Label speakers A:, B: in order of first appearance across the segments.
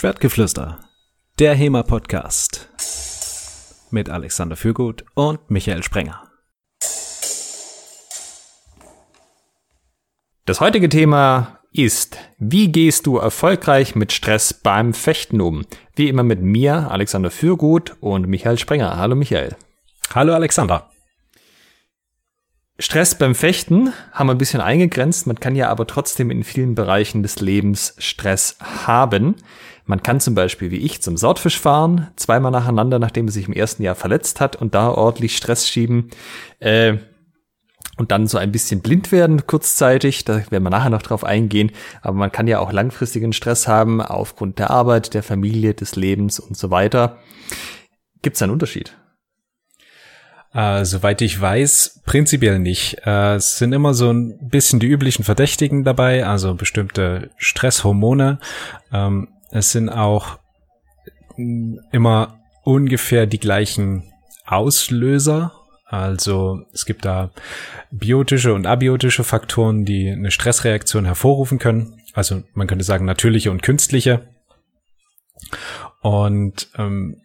A: Schwertgeflüster, der HEMA-Podcast mit Alexander Fürgut und Michael Sprenger.
B: Das heutige Thema ist, wie gehst du erfolgreich mit Stress beim Fechten um? Wie immer mit mir, Alexander Fürgut und Michael Sprenger. Hallo Michael.
A: Hallo Alexander.
B: Stress beim Fechten haben wir ein bisschen eingegrenzt. Man kann ja aber trotzdem in vielen Bereichen des Lebens Stress haben. Man kann zum Beispiel wie ich zum Sortfisch fahren, zweimal nacheinander, nachdem er sich im ersten Jahr verletzt hat und da ordentlich Stress schieben. Äh, und dann so ein bisschen blind werden kurzzeitig, da werden wir nachher noch drauf eingehen, aber man kann ja auch langfristigen Stress haben aufgrund der Arbeit, der Familie, des Lebens und so weiter. Gibt es einen Unterschied?
A: Äh, soweit ich weiß, prinzipiell nicht. Äh, es sind immer so ein bisschen die üblichen Verdächtigen dabei, also bestimmte Stresshormone. Ähm, es sind auch immer ungefähr die gleichen Auslöser. Also es gibt da biotische und abiotische Faktoren, die eine Stressreaktion hervorrufen können. Also man könnte sagen natürliche und künstliche. Und ähm,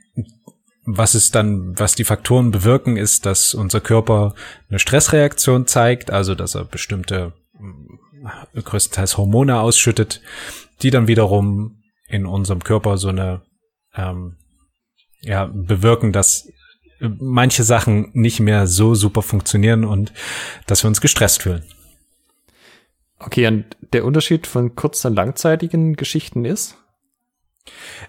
A: was es dann, was die Faktoren bewirken, ist, dass unser Körper eine Stressreaktion zeigt, also dass er bestimmte äh, größtenteils Hormone ausschüttet, die dann wiederum in unserem Körper so eine ähm, ja bewirken, dass manche Sachen nicht mehr so super funktionieren und dass wir uns gestresst fühlen.
B: Okay, und der Unterschied von kurz- und langzeitigen Geschichten ist?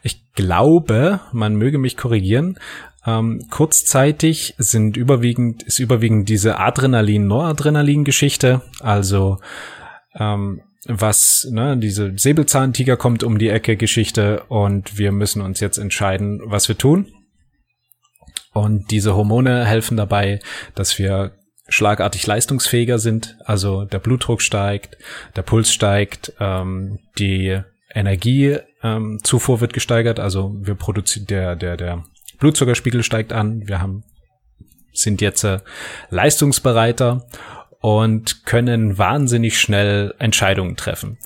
A: Ich glaube, man möge mich korrigieren. Ähm, kurzzeitig sind überwiegend, ist überwiegend diese Adrenalin-Noradrenalin-Geschichte, also ähm, was, ne, diese Säbelzahntiger kommt um die Ecke Geschichte und wir müssen uns jetzt entscheiden, was wir tun. Und diese Hormone helfen dabei, dass wir schlagartig leistungsfähiger sind. Also der Blutdruck steigt, der Puls steigt, ähm, die Energiezufuhr ähm, wird gesteigert. Also wir produzieren der der der Blutzuckerspiegel steigt an. Wir haben sind jetzt äh, leistungsbereiter und können wahnsinnig schnell Entscheidungen treffen.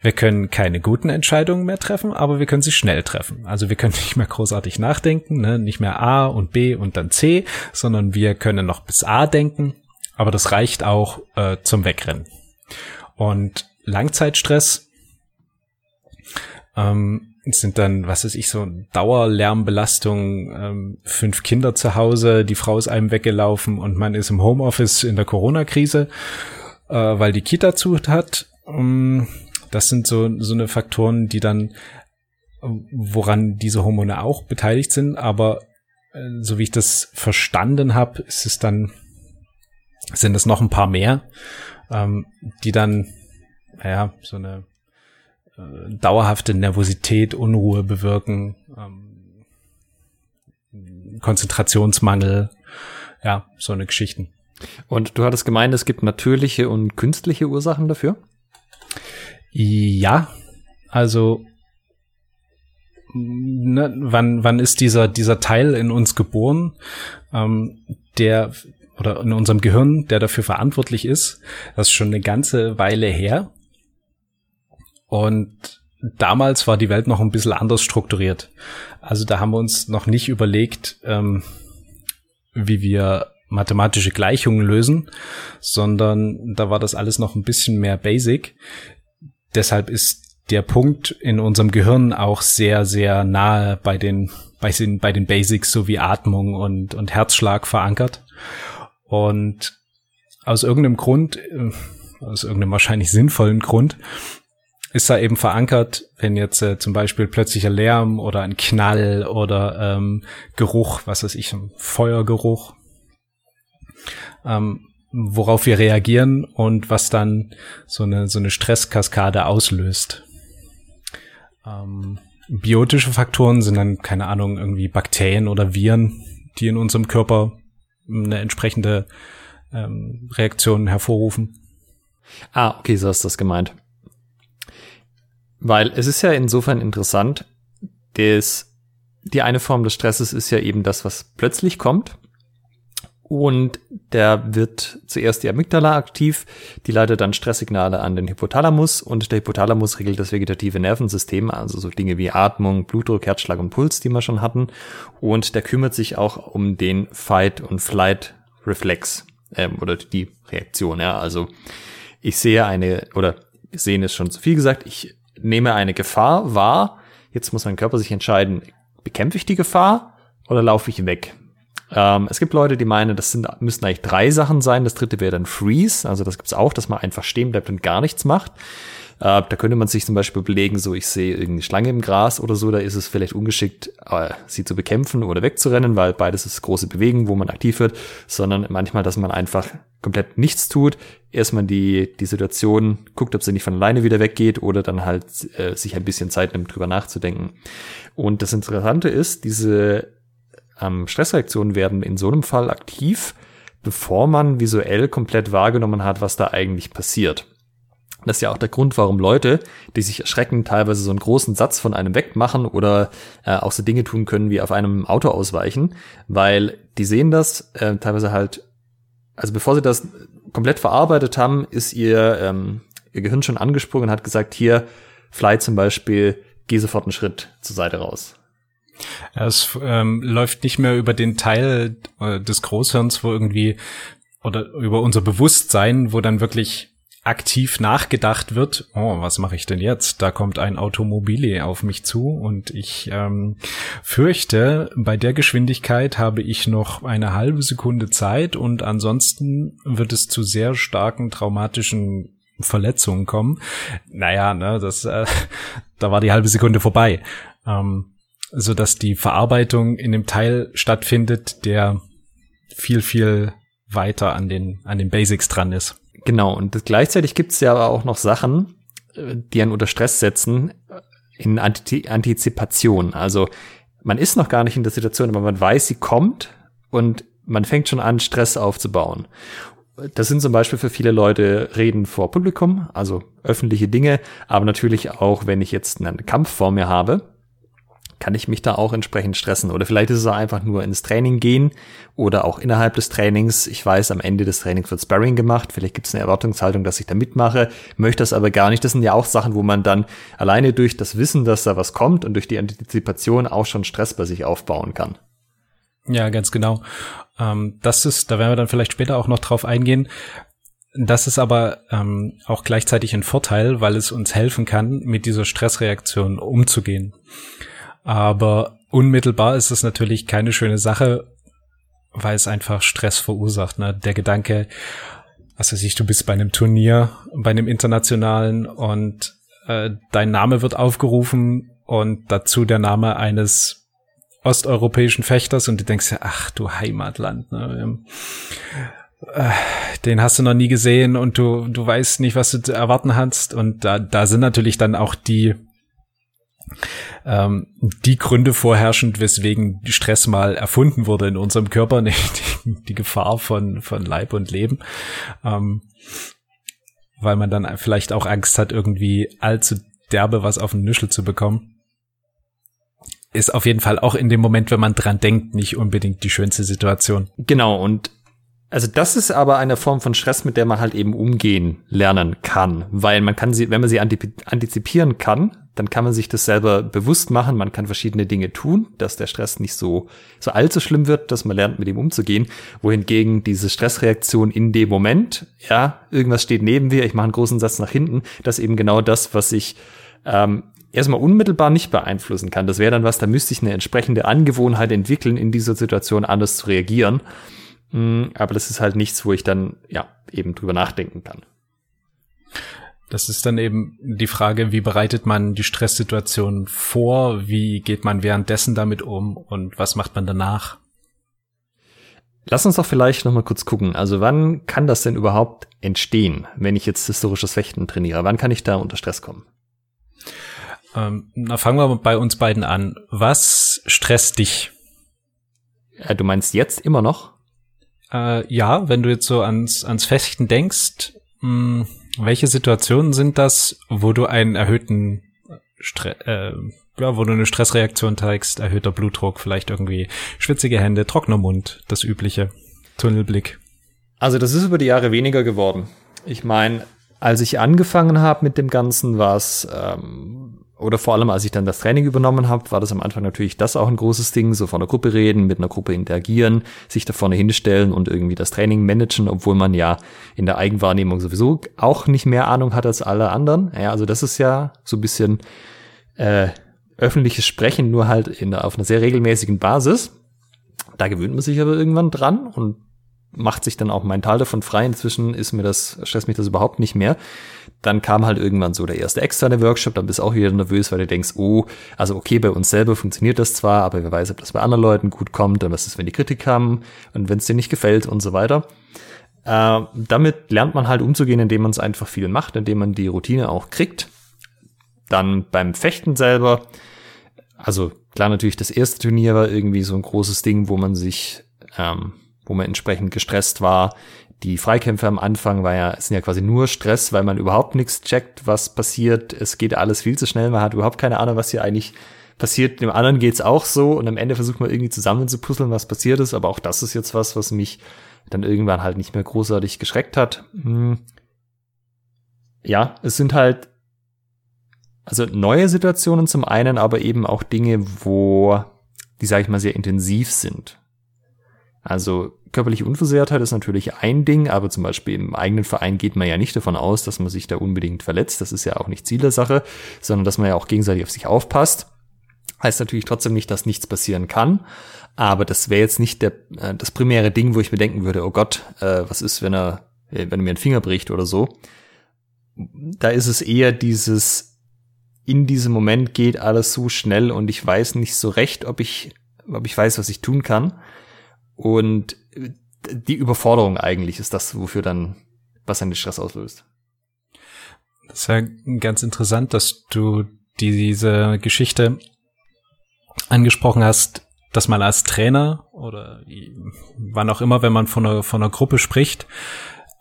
A: Wir können keine guten Entscheidungen mehr treffen, aber wir können sie schnell treffen. Also wir können nicht mehr großartig nachdenken, ne? nicht mehr A und B und dann C, sondern wir können noch bis A denken, aber das reicht auch äh, zum Wegrennen. Und Langzeitstress ähm, sind dann, was weiß ich, so Dauerlärmbelastung, ähm, fünf Kinder zu Hause, die Frau ist einem weggelaufen und man ist im Homeoffice in der Corona-Krise, äh, weil die Kita zu hat. Ähm, das sind so, so eine Faktoren, die dann, woran diese Hormone auch beteiligt sind, aber äh, so wie ich das verstanden habe, ist es dann, sind es noch ein paar mehr, ähm, die dann, naja, so eine äh, dauerhafte Nervosität, Unruhe bewirken, ähm, Konzentrationsmangel, ja, so eine Geschichten.
B: Und du hattest gemeint, es gibt natürliche und künstliche Ursachen dafür?
A: Ja, also ne, wann wann ist dieser dieser Teil in uns geboren, ähm, der oder in unserem Gehirn, der dafür verantwortlich ist? Das ist schon eine ganze Weile her. Und damals war die Welt noch ein bisschen anders strukturiert. Also da haben wir uns noch nicht überlegt, ähm, wie wir mathematische Gleichungen lösen, sondern da war das alles noch ein bisschen mehr basic. Deshalb ist der Punkt in unserem Gehirn auch sehr, sehr nahe bei den, bei den, bei den Basics sowie Atmung und, und Herzschlag verankert. Und aus irgendeinem Grund, äh, aus irgendeinem wahrscheinlich sinnvollen Grund, ist da eben verankert, wenn jetzt äh, zum Beispiel plötzlicher Lärm oder ein Knall oder ähm, Geruch, was weiß ich, ein Feuergeruch, ähm, worauf wir reagieren und was dann so eine, so eine Stresskaskade auslöst. Ähm, biotische Faktoren sind dann, keine Ahnung, irgendwie Bakterien oder Viren, die in unserem Körper eine entsprechende ähm, Reaktion hervorrufen.
B: Ah, okay, so ist das gemeint. Weil es ist ja insofern interessant, dass die eine Form des Stresses ist ja eben das, was plötzlich kommt. und der wird zuerst die Amygdala aktiv, die leitet dann Stresssignale an den Hypothalamus und der Hypothalamus regelt das vegetative Nervensystem, also so Dinge wie Atmung, Blutdruck, Herzschlag und Puls, die wir schon hatten. Und der kümmert sich auch um den Fight- und Flight-Reflex ähm, oder die Reaktion. Ja, also ich sehe eine oder sehen ist schon zu viel gesagt. Ich nehme eine Gefahr wahr. Jetzt muss mein Körper sich entscheiden: Bekämpfe ich die Gefahr oder laufe ich weg? Ähm, es gibt Leute, die meinen, das sind, müssten eigentlich drei Sachen sein. Das dritte wäre dann Freeze. Also das gibt's auch, dass man einfach stehen bleibt und gar nichts macht. Äh, da könnte man sich zum Beispiel belegen, so ich sehe irgendeine Schlange im Gras oder so, da ist es vielleicht ungeschickt, äh, sie zu bekämpfen oder wegzurennen, weil beides ist große Bewegung, wo man aktiv wird, sondern manchmal, dass man einfach komplett nichts tut, erstmal die, die Situation guckt, ob sie nicht von alleine wieder weggeht oder dann halt äh, sich ein bisschen Zeit nimmt, drüber nachzudenken. Und das Interessante ist, diese ähm, Stressreaktionen werden in so einem Fall aktiv, bevor man visuell komplett wahrgenommen hat, was da eigentlich passiert. Das ist ja auch der Grund, warum Leute, die sich erschrecken, teilweise so einen großen Satz von einem wegmachen oder äh, auch so Dinge tun können, wie auf einem Auto ausweichen, weil die sehen das äh, teilweise halt, also bevor sie das komplett verarbeitet haben, ist ihr, ähm, ihr Gehirn schon angesprungen und hat gesagt, hier, Fly zum Beispiel, geh sofort einen Schritt zur Seite raus.
A: Es ähm, läuft nicht mehr über den Teil äh, des Großhirns, wo irgendwie oder über unser Bewusstsein, wo dann wirklich aktiv nachgedacht wird, oh, was mache ich denn jetzt? Da kommt ein Automobile auf mich zu und ich ähm, fürchte, bei der Geschwindigkeit habe ich noch eine halbe Sekunde Zeit und ansonsten wird es zu sehr starken traumatischen Verletzungen kommen. Naja, ne, das, äh, da war die halbe Sekunde vorbei. Ähm, so dass die Verarbeitung in dem Teil stattfindet, der viel, viel weiter an den, an den Basics dran ist.
B: Genau, und gleichzeitig gibt es ja aber auch noch Sachen, äh, die einen unter Stress setzen, äh, in Antizipation. Also man ist noch gar nicht in der Situation, aber man weiß, sie kommt und man fängt schon an, Stress aufzubauen. Das sind zum Beispiel für viele Leute Reden vor Publikum, also öffentliche Dinge, aber natürlich auch, wenn ich jetzt einen Kampf vor mir habe kann ich mich da auch entsprechend stressen. Oder vielleicht ist es einfach nur ins Training gehen oder auch innerhalb des Trainings. Ich weiß, am Ende des Trainings wird Sparring gemacht. Vielleicht gibt es eine Erwartungshaltung, dass ich da mitmache, möchte das aber gar nicht. Das sind ja auch Sachen, wo man dann alleine durch das Wissen, dass da was kommt und durch die Antizipation auch schon Stress bei sich aufbauen kann.
A: Ja, ganz genau. Ähm, das ist, da werden wir dann vielleicht später auch noch drauf eingehen. Das ist aber ähm, auch gleichzeitig ein Vorteil, weil es uns helfen kann, mit dieser Stressreaktion umzugehen. Aber unmittelbar ist es natürlich keine schöne Sache, weil es einfach Stress verursacht. Ne? Der Gedanke, weiß ich, du bist bei einem Turnier, bei einem internationalen und äh, dein Name wird aufgerufen und dazu der Name eines osteuropäischen Fechters und du denkst ja, ach du Heimatland, ne? Äh, den hast du noch nie gesehen und du, du weißt nicht, was du zu erwarten hast. Und da, da sind natürlich dann auch die ähm, die Gründe vorherrschend, weswegen Stress mal erfunden wurde in unserem Körper, nicht die, die Gefahr von, von Leib und Leben. Ähm, weil man dann vielleicht auch Angst hat, irgendwie allzu derbe was auf den Nüschel zu bekommen. Ist auf jeden Fall auch in dem Moment, wenn man dran denkt, nicht unbedingt die schönste Situation.
B: Genau, und also das ist aber eine Form von Stress, mit der man halt eben umgehen lernen kann, weil man kann sie, wenn man sie antizipieren kann, dann kann man sich das selber bewusst machen, man kann verschiedene Dinge tun, dass der Stress nicht so, so allzu schlimm wird, dass man lernt, mit ihm umzugehen, wohingegen diese Stressreaktion in dem Moment, ja, irgendwas steht neben mir, ich mache einen großen Satz nach hinten, das ist eben genau das, was ich ähm, erstmal unmittelbar nicht beeinflussen kann. Das wäre dann was, da müsste ich eine entsprechende Angewohnheit entwickeln, in dieser Situation anders zu reagieren. Mm, aber das ist halt nichts, wo ich dann, ja, eben drüber nachdenken kann.
A: Das ist dann eben die Frage, wie bereitet man die Stresssituation vor, wie geht man währenddessen damit um und was macht man danach?
B: Lass uns doch vielleicht noch mal kurz gucken. Also wann kann das denn überhaupt entstehen, wenn ich jetzt historisches Fechten trainiere? Wann kann ich da unter Stress kommen?
A: Ähm, na, fangen wir bei uns beiden an. Was stresst dich?
B: Ja, du meinst jetzt immer noch?
A: Äh, ja, wenn du jetzt so ans, ans Fechten denkst, mh, hm, welche Situationen sind das, wo du einen erhöhten Stre äh, ja, wo du eine Stressreaktion zeigst, erhöhter Blutdruck, vielleicht irgendwie schwitzige Hände, trockener Mund, das Übliche? Tunnelblick?
B: Also das ist über die Jahre weniger geworden. Ich meine, als ich angefangen habe mit dem Ganzen, war es, ähm, oder vor allem als ich dann das Training übernommen habe, war das am Anfang natürlich das auch ein großes Ding, so von der Gruppe reden, mit einer Gruppe interagieren, sich da vorne hinstellen und irgendwie das Training managen, obwohl man ja in der Eigenwahrnehmung sowieso auch nicht mehr Ahnung hat als alle anderen. Ja, also das ist ja so ein bisschen äh, öffentliches Sprechen, nur halt in, auf einer sehr regelmäßigen Basis. Da gewöhnt man sich aber irgendwann dran und macht sich dann auch mental davon frei. Inzwischen ist mir das, stresst mich das überhaupt nicht mehr. Dann kam halt irgendwann so der erste externe Workshop, dann bist du auch wieder nervös, weil du denkst, oh, also okay, bei uns selber funktioniert das zwar, aber wer weiß, ob das bei anderen Leuten gut kommt, dann was ist, wenn die Kritik haben und wenn es dir nicht gefällt und so weiter. Äh, damit lernt man halt umzugehen, indem man es einfach viel macht, indem man die Routine auch kriegt. Dann beim Fechten selber, also klar natürlich das erste Turnier war irgendwie so ein großes Ding, wo man sich ähm, wo man entsprechend gestresst war. Die Freikämpfe am Anfang war ja, sind ja quasi nur Stress, weil man überhaupt nichts checkt, was passiert. Es geht alles viel zu schnell. Man hat überhaupt keine Ahnung, was hier eigentlich passiert. Dem anderen geht's auch so und am Ende versucht man irgendwie zusammen zu puzzeln, was passiert ist. Aber auch das ist jetzt was, was mich dann irgendwann halt nicht mehr großartig geschreckt hat. Hm. Ja, es sind halt also neue Situationen zum einen, aber eben auch Dinge, wo die, sage ich mal, sehr intensiv sind. Also körperliche Unversehrtheit ist natürlich ein Ding, aber zum Beispiel im eigenen Verein geht man ja nicht davon aus, dass man sich da unbedingt verletzt. Das ist ja auch nicht Ziel der Sache, sondern dass man ja auch gegenseitig auf sich aufpasst. Heißt natürlich trotzdem nicht, dass nichts passieren kann, aber das wäre jetzt nicht der, äh, das primäre Ding, wo ich mir denken würde, oh Gott, äh, was ist, wenn er, äh, wenn er mir einen Finger bricht oder so. Da ist es eher dieses, in diesem Moment geht alles so schnell und ich weiß nicht so recht, ob ich, ob ich weiß, was ich tun kann. Und die Überforderung eigentlich ist das, wofür dann, was einen Stress auslöst.
A: Das ist ja ganz interessant, dass du diese Geschichte angesprochen hast, dass man als Trainer oder wann auch immer, wenn man von einer, von einer Gruppe spricht,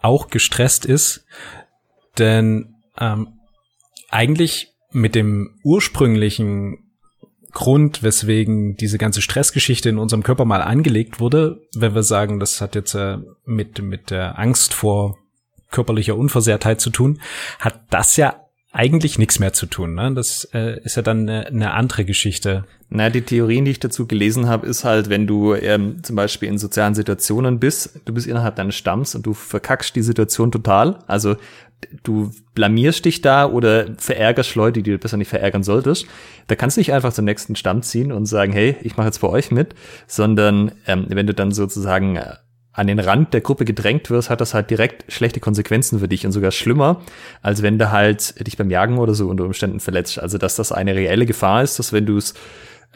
A: auch gestresst ist. Denn ähm, eigentlich mit dem ursprünglichen Grund, weswegen diese ganze Stressgeschichte in unserem Körper mal angelegt wurde, wenn wir sagen, das hat jetzt äh, mit, mit der Angst vor körperlicher Unversehrtheit zu tun, hat das ja eigentlich nichts mehr zu tun. Ne? Das äh, ist ja dann eine, eine andere Geschichte.
B: Na, die Theorien, die ich dazu gelesen habe, ist halt, wenn du ähm, zum Beispiel in sozialen Situationen bist, du bist innerhalb deines Stamms und du verkackst die Situation total. Also du blamierst dich da oder verärgerst Leute, die du besser nicht verärgern solltest, da kannst du nicht einfach zum nächsten Stamm ziehen und sagen, hey, ich mache jetzt bei euch mit, sondern ähm, wenn du dann sozusagen äh, an den Rand der Gruppe gedrängt wirst, hat das halt direkt schlechte Konsequenzen für dich und sogar schlimmer, als wenn du halt dich beim Jagen oder so unter Umständen verletzt. Also dass das eine reelle Gefahr ist, dass wenn du es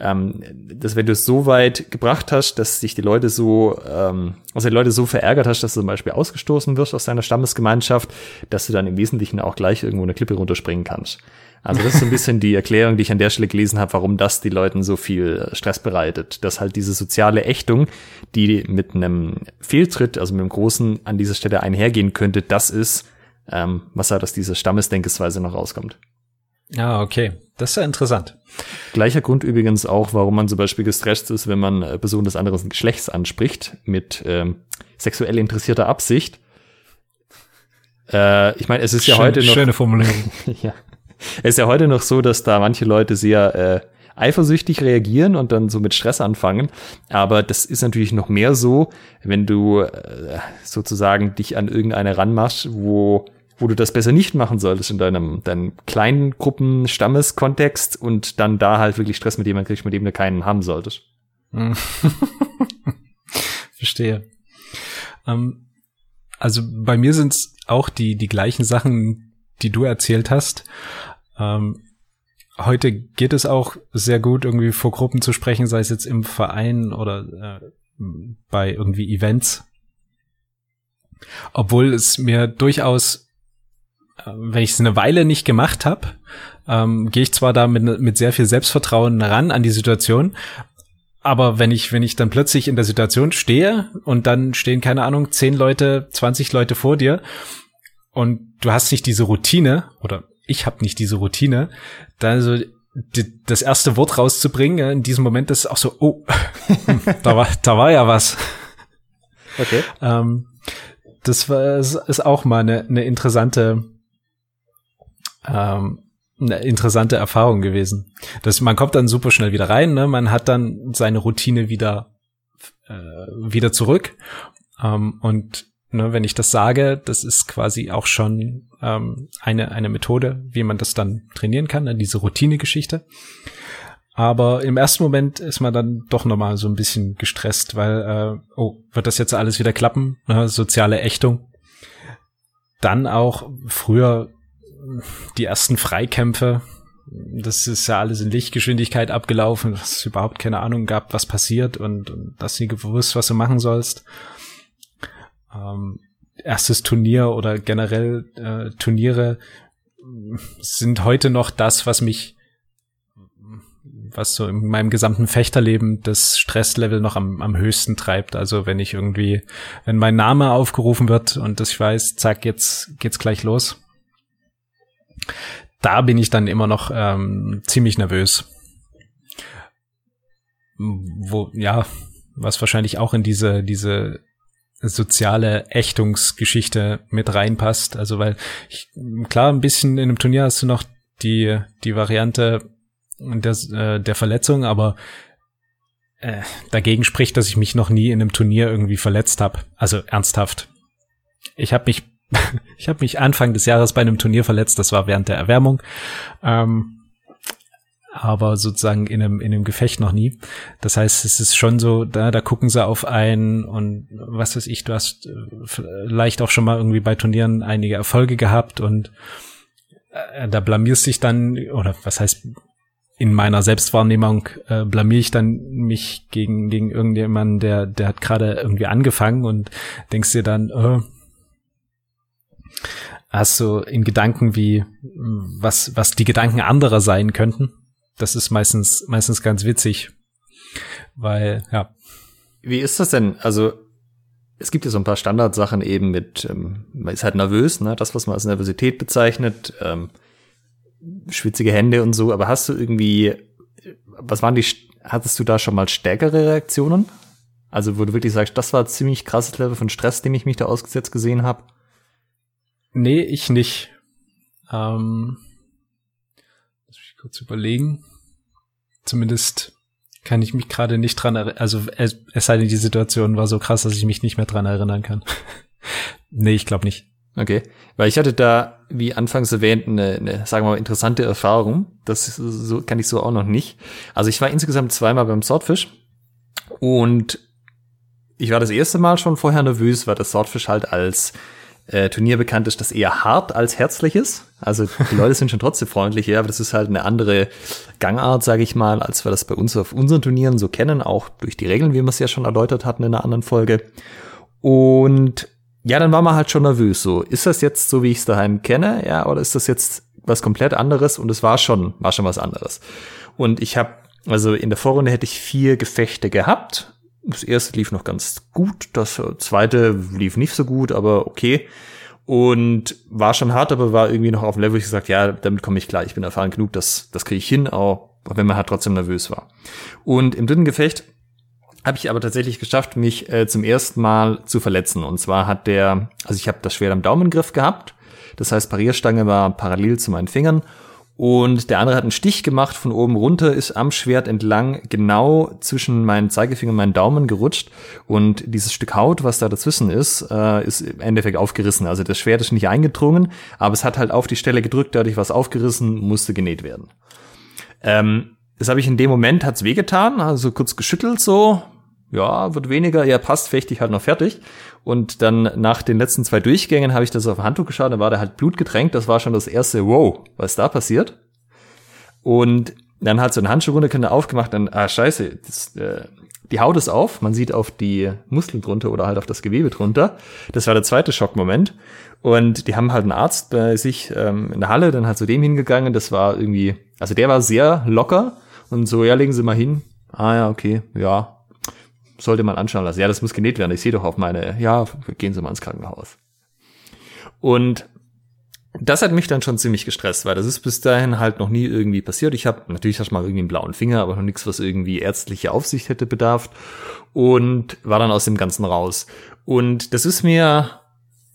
B: ähm, dass wenn du es so weit gebracht hast, dass sich die Leute so, ähm, also die Leute so verärgert hast, dass du zum Beispiel ausgestoßen wirst aus deiner Stammesgemeinschaft, dass du dann im Wesentlichen auch gleich irgendwo eine Klippe runterspringen kannst. Also das ist so ein bisschen die Erklärung, die ich an der Stelle gelesen habe, warum das die Leuten so viel Stress bereitet. Dass halt diese soziale Ächtung, die mit einem Fehltritt, also mit einem großen an dieser Stelle einhergehen könnte, das ist, ähm, was halt aus dieser Stammesdenkesweise noch rauskommt.
A: Ah, okay. Das ist ja interessant.
B: Gleicher Grund übrigens auch, warum man zum Beispiel gestresst ist, wenn man äh, Personen des anderen Geschlechts anspricht, mit ähm, sexuell interessierter Absicht. Äh, ich meine, es ist ja Schön, heute noch.
A: Schöne Formulierung.
B: ja. Es ist ja heute noch so, dass da manche Leute sehr äh, eifersüchtig reagieren und dann so mit Stress anfangen. Aber das ist natürlich noch mehr so, wenn du äh, sozusagen dich an irgendeine ranmachst, wo wo du das besser nicht machen solltest in deinem, deinem kleinen Gruppen Stammeskontext und dann da halt wirklich Stress mit jemandem kriegst, mit dem du keinen haben solltest.
A: Verstehe. Ähm, also bei mir sind es auch die, die gleichen Sachen, die du erzählt hast. Ähm, heute geht es auch sehr gut, irgendwie vor Gruppen zu sprechen, sei es jetzt im Verein oder äh, bei irgendwie Events. Obwohl es mir durchaus wenn ich es eine Weile nicht gemacht habe, ähm, gehe ich zwar da mit, mit sehr viel Selbstvertrauen ran an die Situation, aber wenn ich, wenn ich dann plötzlich in der Situation stehe und dann stehen, keine Ahnung, zehn Leute, 20 Leute vor dir und du hast nicht diese Routine oder ich habe nicht diese Routine, dann so die, das erste Wort rauszubringen, in diesem Moment ist auch so, oh, da war, da war ja was. Okay. Ähm, das war, ist auch mal eine, eine interessante, ähm, eine interessante Erfahrung gewesen. Das, man kommt dann super schnell wieder rein, ne? man hat dann seine Routine wieder, äh, wieder zurück. Ähm, und ne, wenn ich das sage, das ist quasi auch schon ähm, eine, eine Methode, wie man das dann trainieren kann, ne? diese Routine-Geschichte. Aber im ersten Moment ist man dann doch nochmal so ein bisschen gestresst, weil, äh, oh, wird das jetzt alles wieder klappen? Ne? Soziale Ächtung. Dann auch früher die ersten Freikämpfe. Das ist ja alles in Lichtgeschwindigkeit abgelaufen, dass es überhaupt keine Ahnung gab, was passiert und, und dass nie gewusst, was du machen sollst. Ähm, erstes Turnier oder generell äh, Turniere sind heute noch das, was mich was so in meinem gesamten Fechterleben das Stresslevel noch am, am höchsten treibt. Also wenn ich irgendwie, wenn mein Name aufgerufen wird und das ich weiß, zack, jetzt geht's gleich los. Da bin ich dann immer noch ähm, ziemlich nervös. Wo, ja, was wahrscheinlich auch in diese, diese soziale Ächtungsgeschichte mit reinpasst. Also weil ich, klar, ein bisschen in einem Turnier hast du noch die, die Variante, der, äh, der Verletzung, aber äh, dagegen spricht, dass ich mich noch nie in einem Turnier irgendwie verletzt habe. Also ernsthaft. Ich habe mich, ich habe mich Anfang des Jahres bei einem Turnier verletzt. Das war während der Erwärmung. Ähm, aber sozusagen in einem, in einem Gefecht noch nie. Das heißt, es ist schon so, da, da gucken sie auf einen und was weiß ich, du hast äh, vielleicht auch schon mal irgendwie bei Turnieren einige Erfolge gehabt und äh, da blamierst dich dann, oder was heißt in meiner Selbstwahrnehmung äh, blamier ich dann mich gegen gegen irgendjemanden, der der hat gerade irgendwie angefangen und denkst dir dann, äh, hast du in Gedanken wie was was die Gedanken anderer sein könnten. Das ist meistens meistens ganz witzig, weil ja.
B: Wie ist das denn? Also es gibt ja so ein paar Standardsachen eben mit, ähm, man ist halt nervös, ne? das, was man als Nervosität bezeichnet. Ähm, schwitzige Hände und so, aber hast du irgendwie, was waren die, hattest du da schon mal stärkere Reaktionen? Also, wo du wirklich sagst, das war ziemlich krasses Level von Stress, dem ich mich da ausgesetzt gesehen habe?
A: Nee, ich nicht. Ähm, lass mich kurz überlegen. Zumindest kann ich mich gerade nicht dran erinnern. Also es, es sei denn, die Situation war so krass, dass ich mich nicht mehr dran erinnern kann. nee, ich glaube nicht.
B: Okay, weil ich hatte da, wie anfangs erwähnt, eine, eine sagen wir mal, interessante Erfahrung. Das so, kann ich so auch noch nicht. Also ich war insgesamt zweimal beim Swordfish und ich war das erste Mal schon vorher nervös, weil das Swordfish halt als äh, Turnier bekannt ist, das eher hart als herzlich ist. Also die Leute sind schon trotzdem freundlich, ja, aber das ist halt eine andere Gangart, sage ich mal, als wir das bei uns auf unseren Turnieren so kennen, auch durch die Regeln, wie wir es ja schon erläutert hatten in einer anderen Folge. Und ja, dann war man halt schon nervös. So, ist das jetzt so, wie ich es daheim kenne, ja, oder ist das jetzt was komplett anderes? Und es war schon, war schon was anderes. Und ich habe, also in der Vorrunde hätte ich vier Gefechte gehabt. Das erste lief noch ganz gut, das zweite lief nicht so gut, aber okay. Und war schon hart, aber war irgendwie noch auf dem Level, wo ich gesagt, ja, damit komme ich klar, ich bin erfahren genug, das, das kriege ich hin, auch wenn man halt trotzdem nervös war. Und im dritten Gefecht habe ich aber tatsächlich geschafft, mich äh, zum ersten Mal zu verletzen. Und zwar hat der, also ich habe das Schwert am Daumengriff gehabt. Das heißt, Parierstange war parallel zu meinen Fingern. Und der andere hat einen Stich gemacht von oben runter, ist am Schwert entlang genau zwischen meinen Zeigefinger und meinen Daumen gerutscht. Und dieses Stück Haut, was da dazwischen ist, äh, ist im Endeffekt aufgerissen. Also das Schwert ist nicht eingedrungen, aber es hat halt auf die Stelle gedrückt, dadurch was aufgerissen, musste genäht werden. Ähm, das habe ich in dem Moment, hat's wehgetan, also kurz geschüttelt so, ja, wird weniger, ja, passt, fechte ich halt noch fertig. Und dann nach den letzten zwei Durchgängen habe ich das auf ein Handtuch geschaut, da war der halt blutgetränkt, das war schon das erste, wow, was da passiert. Und dann hat so ein Handschuh runterkinder aufgemacht, dann, ah, scheiße, das, äh, die Haut ist auf, man sieht auf die Muskeln drunter oder halt auf das Gewebe drunter. Das war der zweite Schockmoment. Und die haben halt einen Arzt bei sich ähm, in der Halle, dann halt zu dem hingegangen, das war irgendwie, also der war sehr locker und so, ja, legen Sie mal hin. Ah ja, okay, ja. Sollte man anschauen lassen. Ja, das muss genäht werden. Ich sehe doch auf meine, ja, gehen Sie mal ins Krankenhaus. Und das hat mich dann schon ziemlich gestresst, weil das ist bis dahin halt noch nie irgendwie passiert. Ich habe natürlich hast mal irgendwie einen blauen Finger, aber noch nichts, was irgendwie ärztliche Aufsicht hätte bedarf und war dann aus dem Ganzen raus. Und das ist mir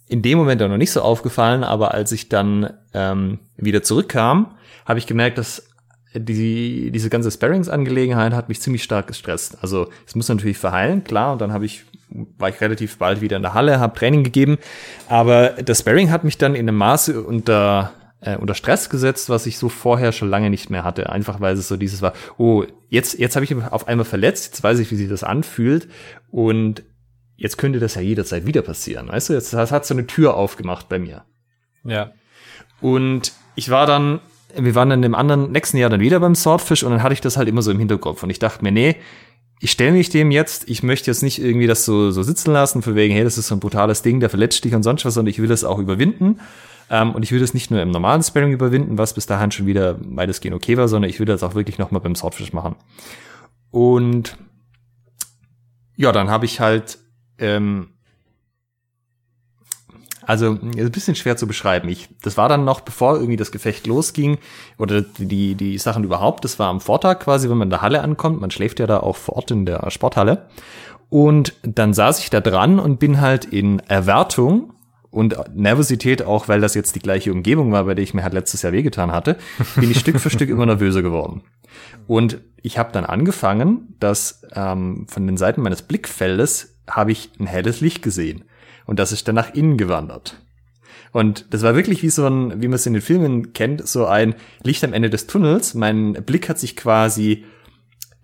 B: in dem Moment auch noch nicht so aufgefallen, aber als ich dann ähm, wieder zurückkam, habe ich gemerkt, dass die, diese ganze Sparrings-Angelegenheit hat mich ziemlich stark gestresst. Also es muss natürlich verheilen, klar, und dann habe ich war ich relativ bald wieder in der Halle, habe Training gegeben, aber das Sparring hat mich dann in einem Maße unter äh, unter Stress gesetzt, was ich so vorher schon lange nicht mehr hatte. Einfach weil es so dieses war, oh, jetzt, jetzt habe ich mich auf einmal verletzt, jetzt weiß ich, wie sich das anfühlt und jetzt könnte das ja jederzeit wieder passieren. Weißt du, jetzt das hat so eine Tür aufgemacht bei mir.
A: Ja.
B: Und ich war dann, wir waren dann im anderen nächsten Jahr dann wieder beim Swordfish und dann hatte ich das halt immer so im Hinterkopf und ich dachte mir, nee, ich stelle mich dem jetzt, ich möchte jetzt nicht irgendwie das so, so sitzen lassen, für wegen, hey, das ist so ein brutales Ding, der verletzt dich und sonst was, sondern ich will das auch überwinden. Ähm, und ich will das nicht nur im normalen Sparring überwinden, was bis dahin schon wieder weitestgehend okay war, sondern ich will das auch wirklich nochmal beim Swordfish machen. Und ja, dann habe ich halt ähm, also ein bisschen schwer zu beschreiben. Ich, das war dann noch, bevor irgendwie das Gefecht losging oder die die Sachen überhaupt. Das war am Vortag quasi, wenn man in der Halle ankommt. Man schläft ja da auch vor Ort in der Sporthalle. Und dann saß ich da dran und bin halt in Erwartung und Nervosität auch, weil das jetzt die gleiche Umgebung war, bei der ich mir halt letztes Jahr wehgetan hatte, bin ich Stück für Stück immer nervöser geworden. Und ich habe dann angefangen, dass ähm, von den Seiten meines Blickfeldes habe ich ein helles Licht gesehen. Und das ist dann nach innen gewandert. Und das war wirklich wie so ein, wie man es in den Filmen kennt, so ein Licht am Ende des Tunnels. Mein Blick hat sich quasi,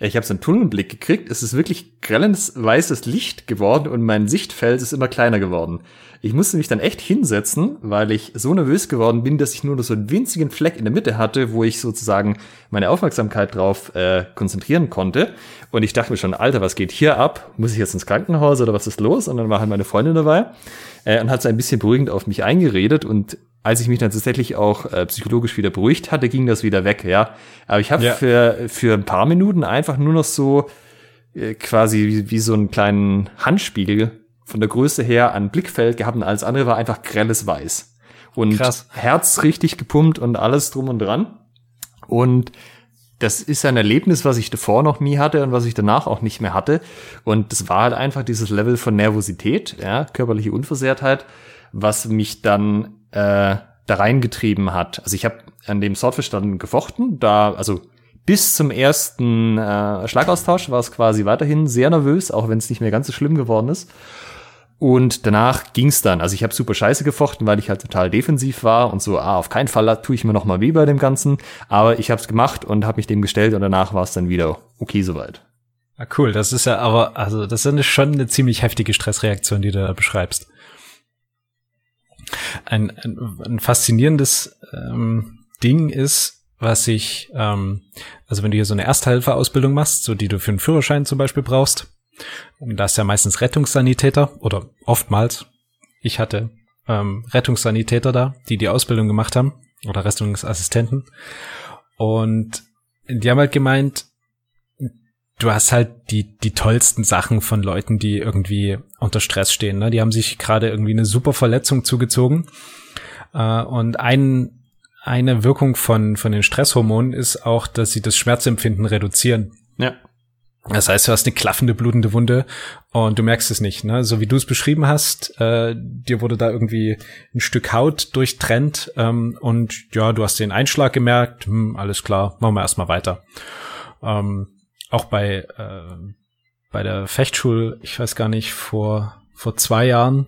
B: ich habe so einen Tunnelblick gekriegt. Es ist wirklich grelles weißes Licht geworden und mein Sichtfeld ist immer kleiner geworden. Ich musste mich dann echt hinsetzen, weil ich so nervös geworden bin, dass ich nur noch so einen winzigen Fleck in der Mitte hatte, wo ich sozusagen meine Aufmerksamkeit drauf äh, konzentrieren konnte. Und ich dachte mir schon, Alter, was geht hier ab? Muss ich jetzt ins Krankenhaus oder was ist los? Und dann war halt meine Freundin dabei äh, und hat so ein bisschen beruhigend auf mich eingeredet und als ich mich dann tatsächlich auch äh, psychologisch wieder beruhigt hatte, ging das wieder weg, ja. Aber ich habe ja. für, für ein paar Minuten einfach nur noch so äh, quasi wie, wie so einen kleinen Handspiegel von der Größe her an Blickfeld gehabt und alles andere war einfach grelles Weiß. Und Krass. Herz richtig gepumpt und alles drum und dran. Und das ist ein Erlebnis, was ich davor noch nie hatte und was ich danach auch nicht mehr hatte. Und das war halt einfach dieses Level von Nervosität, ja, körperliche Unversehrtheit, was mich dann äh, da reingetrieben hat. Also ich habe an dem Swordfish dann gefochten, da, also bis zum ersten äh, Schlagaustausch war es quasi weiterhin sehr nervös, auch wenn es nicht mehr ganz so schlimm geworden ist. Und danach ging's dann. Also ich habe super scheiße gefochten, weil ich halt total defensiv war und so, ah, auf keinen Fall tue ich mir noch mal weh bei dem Ganzen. Aber ich habe es gemacht und habe mich dem gestellt und danach war es dann wieder okay soweit.
A: Ah, cool. Das ist ja aber, also das ist schon eine ziemlich heftige Stressreaktion, die du da beschreibst. Ein, ein, ein faszinierendes ähm, Ding ist, was ich, ähm, also wenn du hier so eine Ersthelferausbildung machst, so die du für einen Führerschein zum Beispiel brauchst, da ist ja meistens Rettungssanitäter oder oftmals. Ich hatte ähm, Rettungssanitäter da, die die Ausbildung gemacht haben oder Rettungsassistenten. Und die haben halt gemeint, du hast halt die, die tollsten Sachen von Leuten, die irgendwie unter Stress stehen. Ne? Die haben sich gerade irgendwie eine super Verletzung zugezogen. Äh, und ein, eine Wirkung von, von den Stresshormonen ist auch, dass sie das Schmerzempfinden reduzieren.
B: Ja.
A: Das heißt, du hast eine klaffende, blutende Wunde und du merkst es nicht, ne? So wie du es beschrieben hast, äh, dir wurde da irgendwie ein Stück Haut durchtrennt ähm, und ja, du hast den Einschlag gemerkt, hm, alles klar, machen wir erstmal weiter. Ähm, auch bei, äh, bei der Fechtschule, ich weiß gar nicht, vor, vor zwei Jahren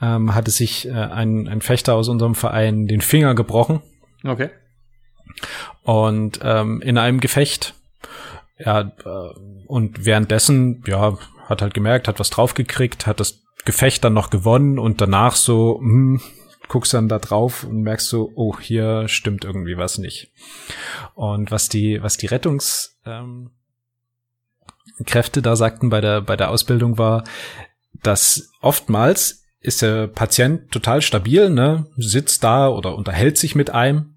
A: ähm, hatte sich äh, ein, ein Fechter aus unserem Verein den Finger gebrochen.
B: Okay.
A: Und ähm, in einem Gefecht ja, äh, und währenddessen, ja, hat halt gemerkt, hat was draufgekriegt, hat das Gefecht dann noch gewonnen und danach so, hm, guckst dann da drauf und merkst so, oh, hier stimmt irgendwie was nicht. Und was die, was die Rettungs, ähm, Kräfte da sagten bei der, bei der Ausbildung war, dass oftmals ist der Patient total stabil, ne, sitzt da oder unterhält sich mit einem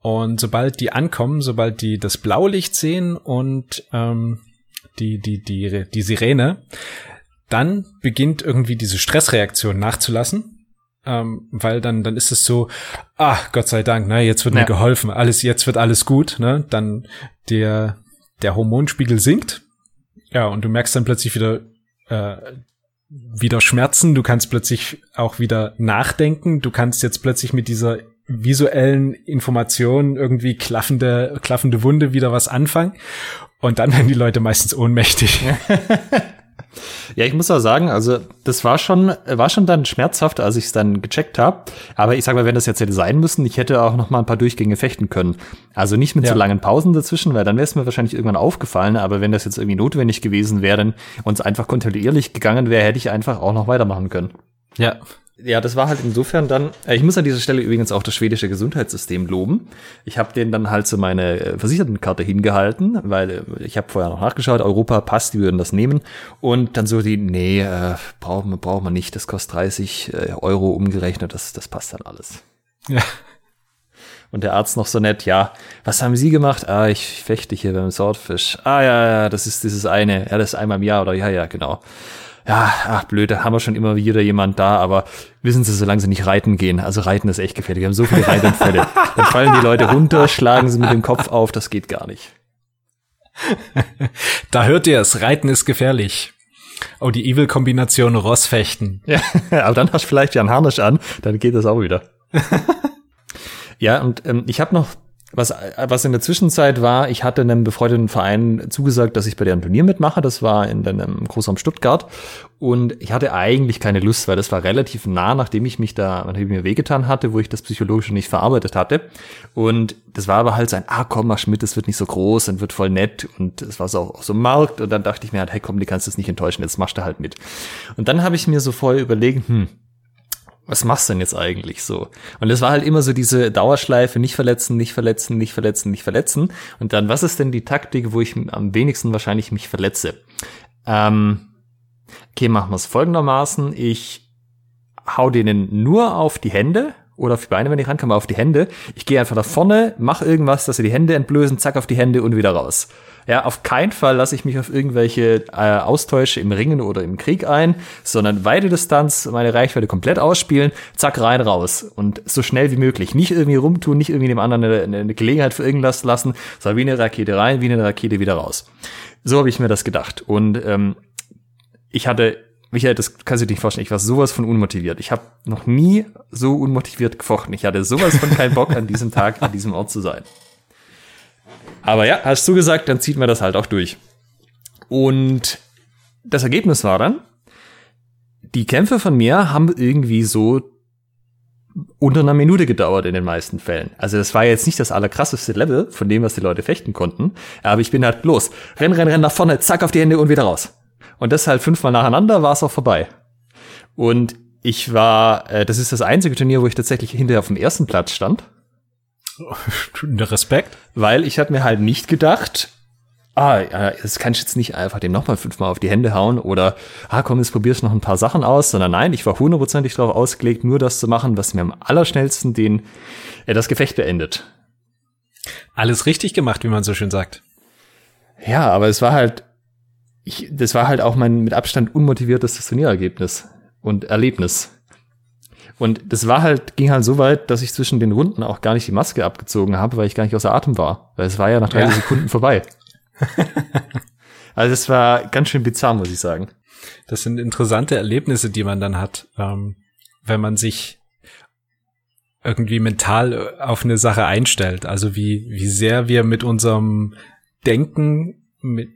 A: und sobald die ankommen, sobald die das Blaulicht sehen und ähm, die, die, die, die Sirene, dann beginnt irgendwie diese Stressreaktion nachzulassen. ähm, weil dann, dann ist es so, ah, Gott sei Dank, ne, jetzt wird ja. mir geholfen, alles, jetzt wird alles gut, ne, dann der, der Hormonspiegel sinkt, ja, und du merkst dann plötzlich wieder, äh, wieder Schmerzen, du kannst plötzlich auch wieder nachdenken, du kannst jetzt plötzlich mit dieser visuellen Information irgendwie klaffende, klaffende Wunde wieder was anfangen. Und dann werden die Leute meistens ohnmächtig.
B: Ja, ich muss auch sagen, also das war schon, war schon dann schmerzhaft, als ich es dann gecheckt habe. Aber ich sag mal, wenn das jetzt hätte sein müssen, ich hätte auch noch mal ein paar Durchgänge fechten können. Also nicht mit ja. so langen Pausen dazwischen, weil dann wäre es mir wahrscheinlich irgendwann aufgefallen. Aber wenn das jetzt irgendwie notwendig gewesen wäre und es einfach kontinuierlich gegangen wäre, hätte ich einfach auch noch weitermachen können.
A: Ja,
B: ja, das war halt insofern dann. Äh, ich muss an dieser Stelle übrigens auch das schwedische Gesundheitssystem loben. Ich habe denen dann halt so meine äh, Versichertenkarte hingehalten, weil äh, ich habe vorher noch nachgeschaut, Europa passt, die würden das nehmen. Und dann so die, nee, äh, brauchen wir brauchen wir nicht, das kostet 30 Euro umgerechnet, das, das passt dann alles. Ja. Und der Arzt noch so nett, ja, was haben Sie gemacht? Ah, ich fechte hier beim Swordfish. Ah, ja, ja, das ist dieses eine, ja, das ist einmal im Jahr oder ja, ja, genau ja, ach blöd, da haben wir schon immer wieder jemand da, aber wissen Sie, solange Sie nicht reiten gehen, also reiten ist echt gefährlich, wir haben so viele Reitunfälle. Dann fallen die Leute runter, schlagen sie mit dem Kopf auf, das geht gar nicht.
A: da hört ihr es, reiten ist gefährlich. Oh, die Evil-Kombination Rossfechten.
B: Ja, aber dann hast du vielleicht ja ein Harnisch an, dann geht das auch wieder. ja, und ähm, ich habe noch was, was in der Zwischenzeit war, ich hatte einem befreundeten Verein zugesagt, dass ich bei deren Turnier mitmache. Das war in einem Großraum Stuttgart. Und ich hatte eigentlich keine Lust, weil das war relativ nah, nachdem ich mich da, nachdem ich mir wehgetan hatte, wo ich das psychologisch nicht verarbeitet hatte. Und das war aber halt so ein, ah komm, mach Schmidt, das wird nicht so groß und wird voll nett. Und es war so auch so Markt. Und dann dachte ich mir halt, hey komm, die kannst du es nicht enttäuschen, jetzt machst du halt mit. Und dann habe ich mir so vorher überlegt, hm, was machst du denn jetzt eigentlich so? Und es war halt immer so diese Dauerschleife, nicht verletzen, nicht verletzen, nicht verletzen, nicht verletzen. Und dann, was ist denn die Taktik, wo ich am wenigsten wahrscheinlich mich verletze? Ähm, okay, machen wir es folgendermaßen. Ich hau denen nur auf die Hände oder auf die Beine, wenn ich rankomme, auf die Hände. Ich gehe einfach da vorne, mach irgendwas, dass sie die Hände entblößen, zack auf die Hände und wieder raus. Ja, auf keinen Fall lasse ich mich auf irgendwelche äh, Austäusche im Ringen oder im Krieg ein, sondern weite Distanz, meine Reichweite komplett ausspielen, zack, rein, raus. Und so schnell wie möglich. Nicht irgendwie rumtun, nicht irgendwie dem anderen eine, eine Gelegenheit für irgendwas lassen, sondern wie eine Rakete rein, wie eine Rakete wieder raus. So habe ich mir das gedacht. Und ähm, ich hatte Michael, das kannst du dir nicht vorstellen. Ich war sowas von unmotiviert. Ich habe noch nie so unmotiviert gefochten. Ich hatte sowas von keinen Bock, an diesem Tag an diesem Ort zu sein. Aber ja, hast du gesagt, dann zieht man das halt auch durch. Und das Ergebnis war dann, die Kämpfe von mir haben irgendwie so unter einer Minute gedauert in den meisten Fällen. Also das war jetzt nicht das allerkrasseste Level von dem, was die Leute fechten konnten. Aber ich bin halt los. Renn, renn, renn nach vorne, zack auf die Hände und wieder raus. Und das halt fünfmal nacheinander war es auch vorbei. Und ich war, äh, das ist das einzige Turnier, wo ich tatsächlich hinterher auf dem ersten Platz stand.
A: Respekt.
B: Weil ich habe mir halt nicht gedacht, ah, das kann ich jetzt nicht einfach dem nochmal fünfmal auf die Hände hauen oder, ah, komm, jetzt probierst noch ein paar Sachen aus, sondern nein, ich war hundertprozentig darauf ausgelegt, nur das zu machen, was mir am allerschnellsten den, äh, das Gefecht beendet.
A: Alles richtig gemacht, wie man so schön sagt.
B: Ja, aber es war halt, ich, das war halt auch mein mit Abstand unmotiviertestes Turnierergebnis und Erlebnis. Und das war halt, ging halt so weit, dass ich zwischen den Runden auch gar nicht die Maske abgezogen habe, weil ich gar nicht außer Atem war. Weil es war ja nach drei ja. Sekunden vorbei. also es war ganz schön bizarr, muss ich sagen.
A: Das sind interessante Erlebnisse, die man dann hat, ähm, wenn man sich irgendwie mental auf eine Sache einstellt. Also wie, wie sehr wir mit unserem Denken, mit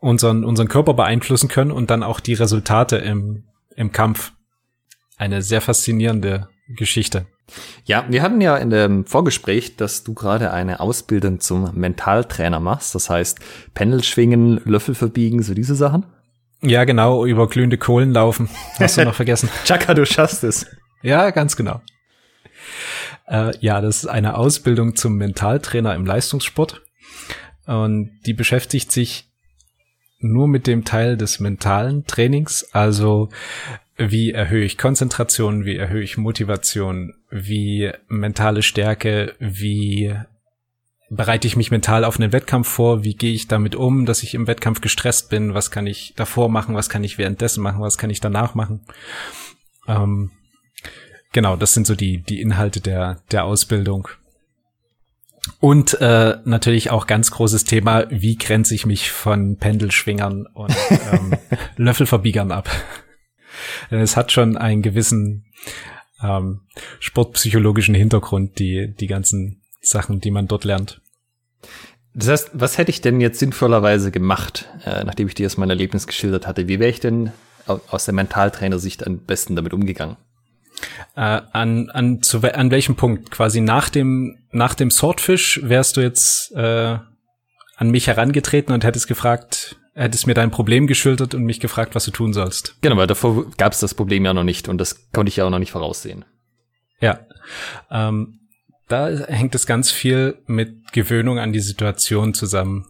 A: unseren, unseren Körper beeinflussen können und dann auch die Resultate im, im Kampf eine sehr faszinierende Geschichte.
B: Ja, wir hatten ja in dem Vorgespräch, dass du gerade eine Ausbildung zum Mentaltrainer machst. Das heißt, Pendel schwingen, Löffel verbiegen, so diese Sachen.
A: Ja, genau, über glühende Kohlen laufen. Hast du noch vergessen?
B: Chaka, du schaffst es.
A: Ja, ganz genau. Äh, ja, das ist eine Ausbildung zum Mentaltrainer im Leistungssport. Und die beschäftigt sich nur mit dem Teil des mentalen Trainings, also wie erhöhe ich Konzentration, wie erhöhe ich Motivation, wie mentale Stärke, wie bereite ich mich mental auf einen Wettkampf vor, wie gehe ich damit um, dass ich im Wettkampf gestresst bin, was kann ich davor machen, was kann ich währenddessen machen, was kann ich danach machen. Ähm, genau, das sind so die, die Inhalte der, der Ausbildung. Und äh, natürlich auch ganz großes Thema, wie grenze ich mich von Pendelschwingern und ähm, Löffelverbiegern ab. Denn es hat schon einen gewissen ähm, sportpsychologischen Hintergrund, die, die ganzen Sachen, die man dort lernt.
B: Das heißt, was hätte ich denn jetzt sinnvollerweise gemacht, äh, nachdem ich dir das mein Erlebnis geschildert hatte? Wie wäre ich denn aus der Mentaltrainersicht am besten damit umgegangen?
A: Äh, an, an, zu, an welchem Punkt? Quasi nach dem, nach dem Swordfish wärst du jetzt äh, an mich herangetreten und hättest gefragt, hättest mir dein Problem geschildert und mich gefragt, was du tun sollst.
B: Genau, weil davor gab es das Problem ja noch nicht und das konnte ich ja auch noch nicht voraussehen.
A: Ja. Ähm, da hängt es ganz viel mit Gewöhnung an die Situation zusammen.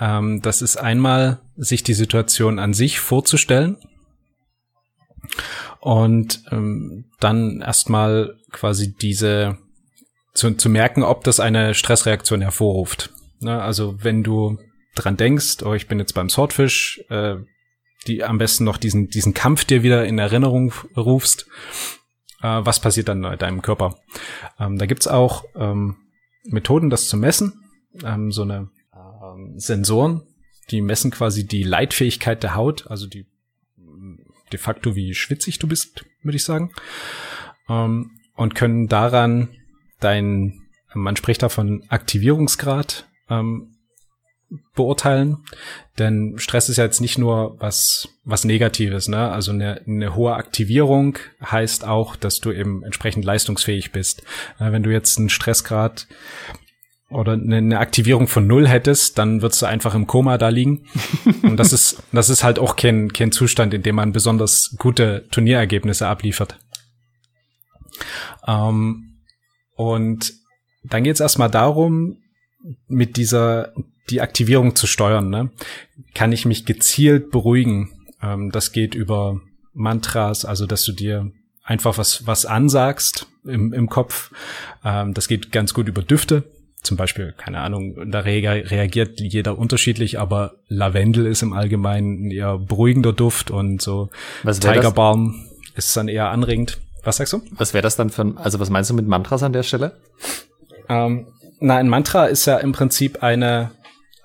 A: Ähm, das ist einmal, sich die Situation an sich vorzustellen und ähm, dann erstmal quasi diese zu, zu merken, ob das eine Stressreaktion hervorruft. Ne? Also wenn du dran denkst, oh, ich bin jetzt beim Swordfish, äh, die am besten noch diesen, diesen Kampf dir wieder in Erinnerung rufst, äh, was passiert dann in deinem Körper? Ähm, da gibt's auch ähm, Methoden, das zu messen, ähm, so eine ähm, Sensoren, die messen quasi die Leitfähigkeit der Haut, also die de facto, wie schwitzig du bist, würde ich sagen. Ähm, und können daran dein, man spricht da von Aktivierungsgrad ähm, beurteilen. Denn Stress ist ja jetzt nicht nur was, was Negatives, ne? Also eine, eine hohe Aktivierung heißt auch, dass du eben entsprechend leistungsfähig bist. Äh, wenn du jetzt einen Stressgrad oder eine Aktivierung von null hättest, dann würdest du einfach im Koma da liegen. Und das ist, das ist halt auch kein, kein Zustand, in dem man besonders gute Turnierergebnisse abliefert. Ähm, und dann geht es erstmal darum, mit dieser, die Aktivierung zu steuern. Ne? Kann ich mich gezielt beruhigen? Ähm, das geht über Mantras, also dass du dir einfach was, was ansagst im, im Kopf. Ähm, das geht ganz gut über Düfte zum Beispiel, keine Ahnung, da reagiert jeder unterschiedlich, aber Lavendel ist im Allgemeinen ein eher beruhigender Duft und so was Tigerbalm ist dann eher anregend. Was sagst du?
B: Was wäre das dann für ein, also was meinst du mit Mantras an der Stelle?
A: Ähm, na, ein Mantra ist ja im Prinzip eine,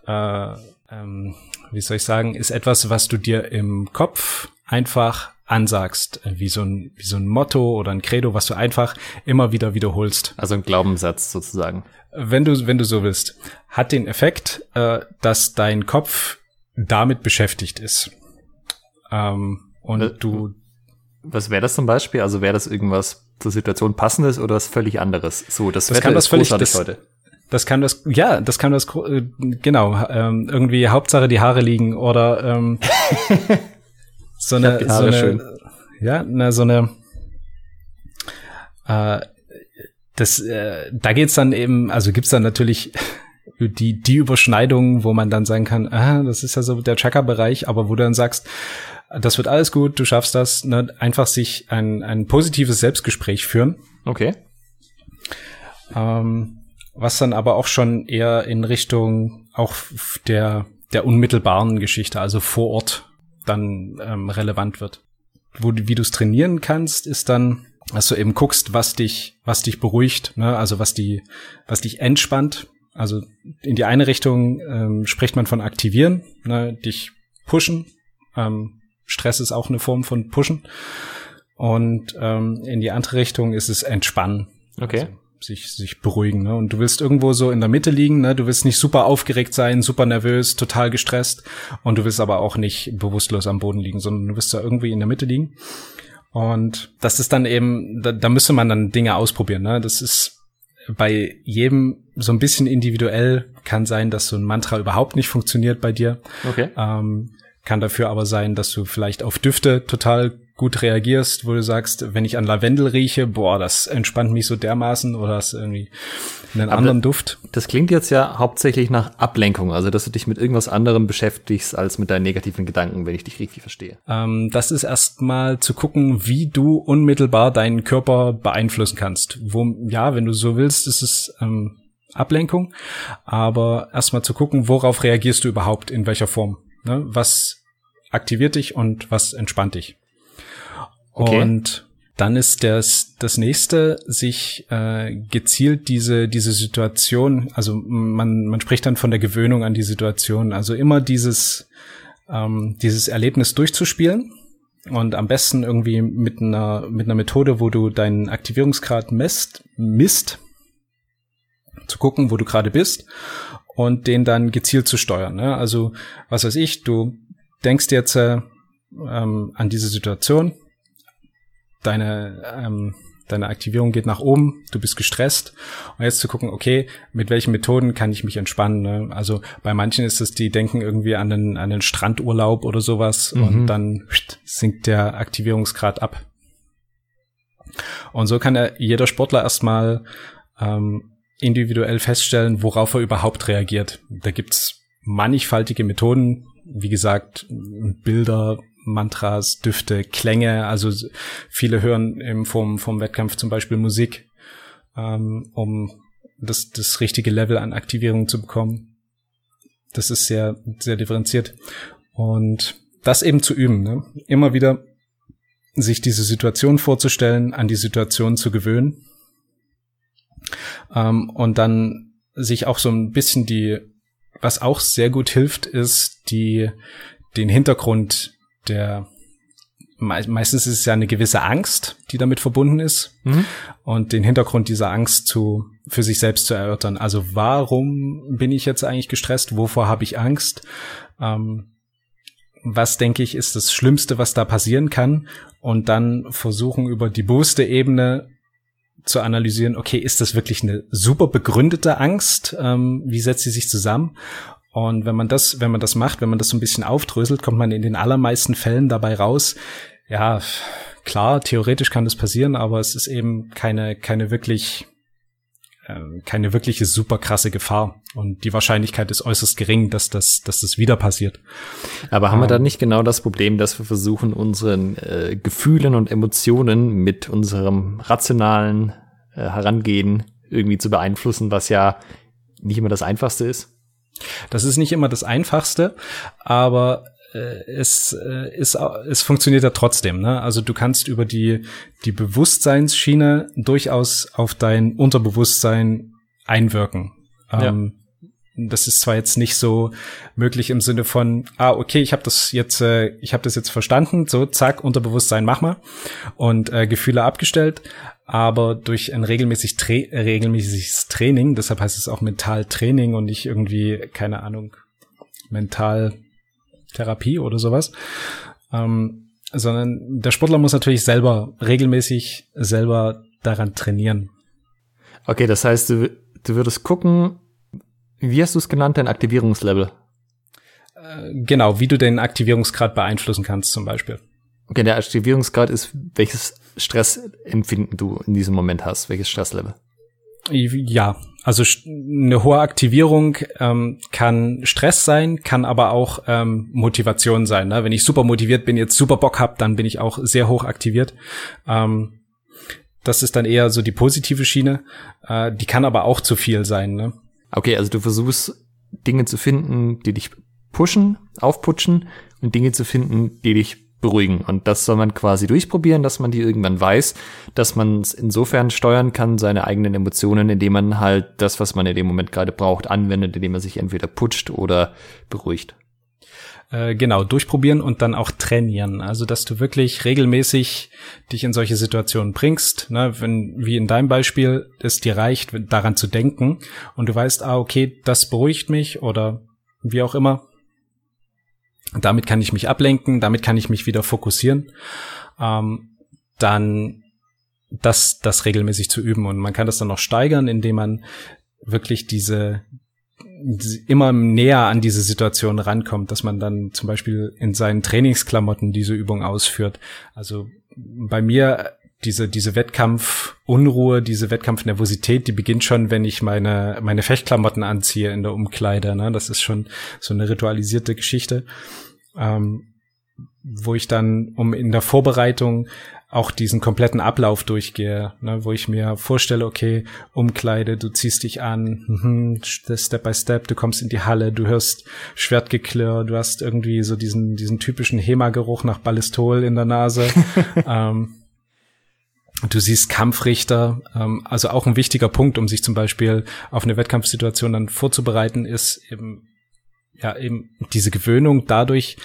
A: äh, ähm, wie soll ich sagen, ist etwas, was du dir im Kopf einfach ansagst, wie so ein, wie so ein Motto oder ein Credo, was du einfach immer wieder wiederholst.
B: Also ein Glaubenssatz sozusagen
A: wenn du, wenn du so willst, hat den Effekt, äh, dass dein Kopf damit beschäftigt ist. Ähm, und was, du.
B: Was wäre das zum Beispiel? Also wäre das irgendwas zur Situation passendes oder was völlig anderes? So, das,
A: das
B: Wetter
A: kann das völlig, das, heute. Das kann das, ja, das kann das, äh, genau, ähm, irgendwie Hauptsache die Haare liegen oder ähm, so eine, so eine, schön. ja, na, so eine, äh, das, äh, da geht's dann eben, also gibt's dann natürlich die, die Überschneidung, wo man dann sagen kann, ah, das ist ja so der Chakra-Bereich, aber wo du dann sagst, das wird alles gut, du schaffst das, ne? einfach sich ein, ein positives Selbstgespräch führen.
B: Okay.
A: Ähm, was dann aber auch schon eher in Richtung auch der, der unmittelbaren Geschichte, also vor Ort, dann ähm, relevant wird. Wo, wie du es trainieren kannst, ist dann dass du eben guckst, was dich, was dich beruhigt, ne? also was die, was dich entspannt. Also in die eine Richtung ähm, spricht man von aktivieren, ne? dich pushen. Ähm, Stress ist auch eine Form von pushen. Und ähm, in die andere Richtung ist es entspannen.
B: Okay.
A: Also sich, sich beruhigen. Ne? Und du willst irgendwo so in der Mitte liegen, ne? du willst nicht super aufgeregt sein, super nervös, total gestresst und du willst aber auch nicht bewusstlos am Boden liegen, sondern du willst da irgendwie in der Mitte liegen. Und das ist dann eben, da, da müsste man dann Dinge ausprobieren. Ne? Das ist bei jedem so ein bisschen individuell. Kann sein, dass so ein Mantra überhaupt nicht funktioniert bei dir.
B: Okay.
A: Ähm, kann dafür aber sein, dass du vielleicht auf Düfte total gut reagierst, wo du sagst, wenn ich an Lavendel rieche, boah, das entspannt mich so dermaßen oder hast irgendwie einen Aber anderen Duft.
B: Das klingt jetzt ja hauptsächlich nach Ablenkung, also dass du dich mit irgendwas anderem beschäftigst als mit deinen negativen Gedanken, wenn ich dich richtig verstehe.
A: Ähm, das ist erstmal zu gucken, wie du unmittelbar deinen Körper beeinflussen kannst. Wo, ja, wenn du so willst, ist es ähm, Ablenkung, aber erstmal zu gucken, worauf reagierst du überhaupt, in welcher Form. Ne? Was aktiviert dich und was entspannt dich. Okay. Und Dann ist das, das nächste, sich äh, gezielt diese, diese Situation, also man, man spricht dann von der Gewöhnung an die Situation, also immer dieses, ähm, dieses Erlebnis durchzuspielen und am besten irgendwie mit einer, mit einer Methode, wo du deinen Aktivierungsgrad messt, misst, zu gucken, wo du gerade bist und den dann gezielt zu steuern. Ne? Also, was weiß ich, du denkst jetzt äh, ähm, an diese Situation, deine, ähm, deine Aktivierung geht nach oben, du bist gestresst und jetzt zu gucken, okay, mit welchen Methoden kann ich mich entspannen. Ne? Also bei manchen ist es, die denken irgendwie an einen, an einen Strandurlaub oder sowas mhm. und dann sinkt der Aktivierungsgrad ab. Und so kann er, jeder Sportler erstmal ähm, individuell feststellen, worauf er überhaupt reagiert. Da gibt's mannigfaltige Methoden, wie gesagt, Bilder, Mantras, Düfte, Klänge. Also viele hören im, vom, vom Wettkampf zum Beispiel Musik, ähm, um das, das richtige Level an Aktivierung zu bekommen. Das ist sehr, sehr differenziert. Und das eben zu üben, ne? immer wieder sich diese Situation vorzustellen, an die Situation zu gewöhnen ähm, und dann sich auch so ein bisschen die, was auch sehr gut hilft, ist die, den Hintergrund der meistens ist es ja eine gewisse Angst, die damit verbunden ist mhm. und den Hintergrund dieser Angst zu für sich selbst zu erörtern. Also warum bin ich jetzt eigentlich gestresst? Wovor habe ich Angst? Ähm, was denke ich ist das Schlimmste, was da passieren kann? Und dann versuchen über die bewusste Ebene zu analysieren, okay, ist das wirklich eine super begründete Angst? Ähm, wie setzt sie sich zusammen? Und wenn man das, wenn man das macht, wenn man das so ein bisschen aufdröselt, kommt man in den allermeisten Fällen dabei raus. Ja, klar, theoretisch kann das passieren, aber es ist eben keine, keine wirklich, äh, keine wirkliche super krasse Gefahr. Und die Wahrscheinlichkeit ist äußerst gering, dass das, dass das wieder passiert.
B: Aber haben ähm, wir da nicht genau das Problem, dass wir versuchen, unseren äh, Gefühlen und Emotionen mit unserem rationalen äh, Herangehen irgendwie zu beeinflussen, was ja nicht immer das Einfachste ist?
A: Das ist nicht immer das Einfachste, aber äh, es äh, ist es funktioniert ja trotzdem. Ne? Also du kannst über die die Bewusstseinsschiene durchaus auf dein Unterbewusstsein einwirken. Ja. Ähm, das ist zwar jetzt nicht so möglich im Sinne von, ah, okay, ich habe das jetzt, äh, ich habe das jetzt verstanden, so zack, Unterbewusstsein, mach mal und äh, Gefühle abgestellt, aber durch ein regelmäßig tra regelmäßiges Training, deshalb heißt es auch Mentaltraining und nicht irgendwie, keine Ahnung, Mentaltherapie oder sowas, ähm, sondern der Sportler muss natürlich selber regelmäßig selber daran trainieren.
B: Okay, das heißt, du, du würdest gucken, wie hast du es genannt, dein Aktivierungslevel?
A: Äh, genau, wie du den Aktivierungsgrad beeinflussen kannst zum Beispiel.
B: Okay, der Aktivierungsgrad ist, welches Stressempfinden du in diesem Moment hast, welches Stresslevel?
A: Ja, also eine hohe Aktivierung ähm, kann Stress sein, kann aber auch ähm, Motivation sein. Ne? Wenn ich super motiviert bin, jetzt super Bock hab, dann bin ich auch sehr hoch aktiviert. Ähm, das ist dann eher so die positive Schiene. Äh, die kann aber auch zu viel sein. Ne?
B: Okay, also du versuchst Dinge zu finden, die dich pushen, aufputschen und Dinge zu finden, die dich beruhigen. Und das soll man quasi durchprobieren, dass man die irgendwann weiß, dass man es insofern steuern kann, seine eigenen Emotionen, indem man halt das, was man in dem Moment gerade braucht, anwendet, indem man sich entweder putscht oder beruhigt.
A: Äh, genau, durchprobieren und dann auch trainieren. Also, dass du wirklich regelmäßig dich in solche Situationen bringst, ne? wenn, wie in deinem Beispiel, es dir reicht, daran zu denken und du weißt, ah, okay, das beruhigt mich oder wie auch immer, damit kann ich mich ablenken, damit kann ich mich wieder fokussieren. Ähm, dann das, das regelmäßig zu üben. Und man kann das dann noch steigern, indem man wirklich diese, immer näher an diese Situation rankommt, dass man dann zum Beispiel in seinen Trainingsklamotten diese Übung ausführt. Also bei mir diese, diese Wettkampfunruhe, diese Wettkampfnervosität, die beginnt schon, wenn ich meine, meine Fechtklamotten anziehe in der Umkleide. Ne? Das ist schon so eine ritualisierte Geschichte, ähm, wo ich dann, um in der Vorbereitung auch diesen kompletten Ablauf durchgehe, ne, wo ich mir vorstelle, okay, Umkleide, du ziehst dich an, mhm, Step by Step, du kommst in die Halle, du hörst Schwertgeklirr, du hast irgendwie so diesen, diesen typischen Hema-Geruch nach Ballistol in der Nase. ähm, Du siehst Kampfrichter, ähm, also auch ein wichtiger Punkt, um sich zum Beispiel auf eine Wettkampfsituation dann vorzubereiten, ist eben, ja, eben diese Gewöhnung dadurch,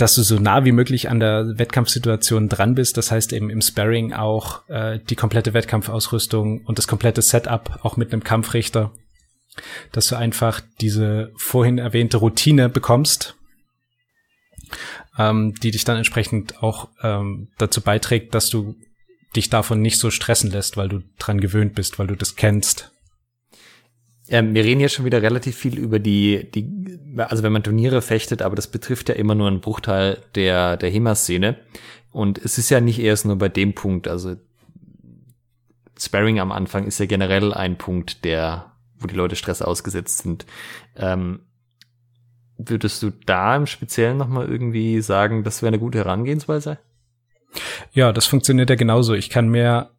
A: dass du so nah wie möglich an der Wettkampfsituation dran bist. Das heißt eben im Sparring auch äh, die komplette Wettkampfausrüstung und das komplette Setup, auch mit einem Kampfrichter, dass du einfach diese vorhin erwähnte Routine bekommst, ähm, die dich dann entsprechend auch ähm, dazu beiträgt, dass du dich davon nicht so stressen lässt, weil du dran gewöhnt bist, weil du das kennst.
B: Ja, wir reden hier schon wieder relativ viel über die, die, also wenn man Turniere fechtet, aber das betrifft ja immer nur einen Bruchteil der, der HEMA-Szene. Und es ist ja nicht erst nur bei dem Punkt, also Sparring am Anfang ist ja generell ein Punkt, der, wo die Leute Stress ausgesetzt sind. Ähm, würdest du da im Speziellen nochmal irgendwie sagen, das wäre eine gute Herangehensweise?
A: Ja, das funktioniert ja genauso. Ich kann mehr,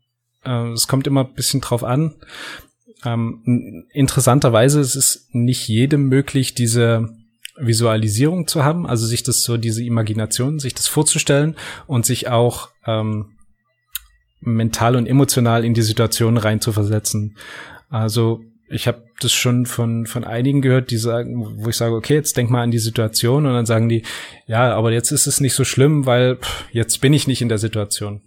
A: äh, es kommt immer ein bisschen drauf an. Ähm, interessanterweise ist es nicht jedem möglich, diese Visualisierung zu haben, also sich das so, diese Imagination, sich das vorzustellen und sich auch ähm, mental und emotional in die Situation reinzuversetzen. Also ich habe das schon von von einigen gehört, die sagen, wo ich sage, okay, jetzt denk mal an die Situation und dann sagen die, ja, aber jetzt ist es nicht so schlimm, weil pff, jetzt bin ich nicht in der Situation.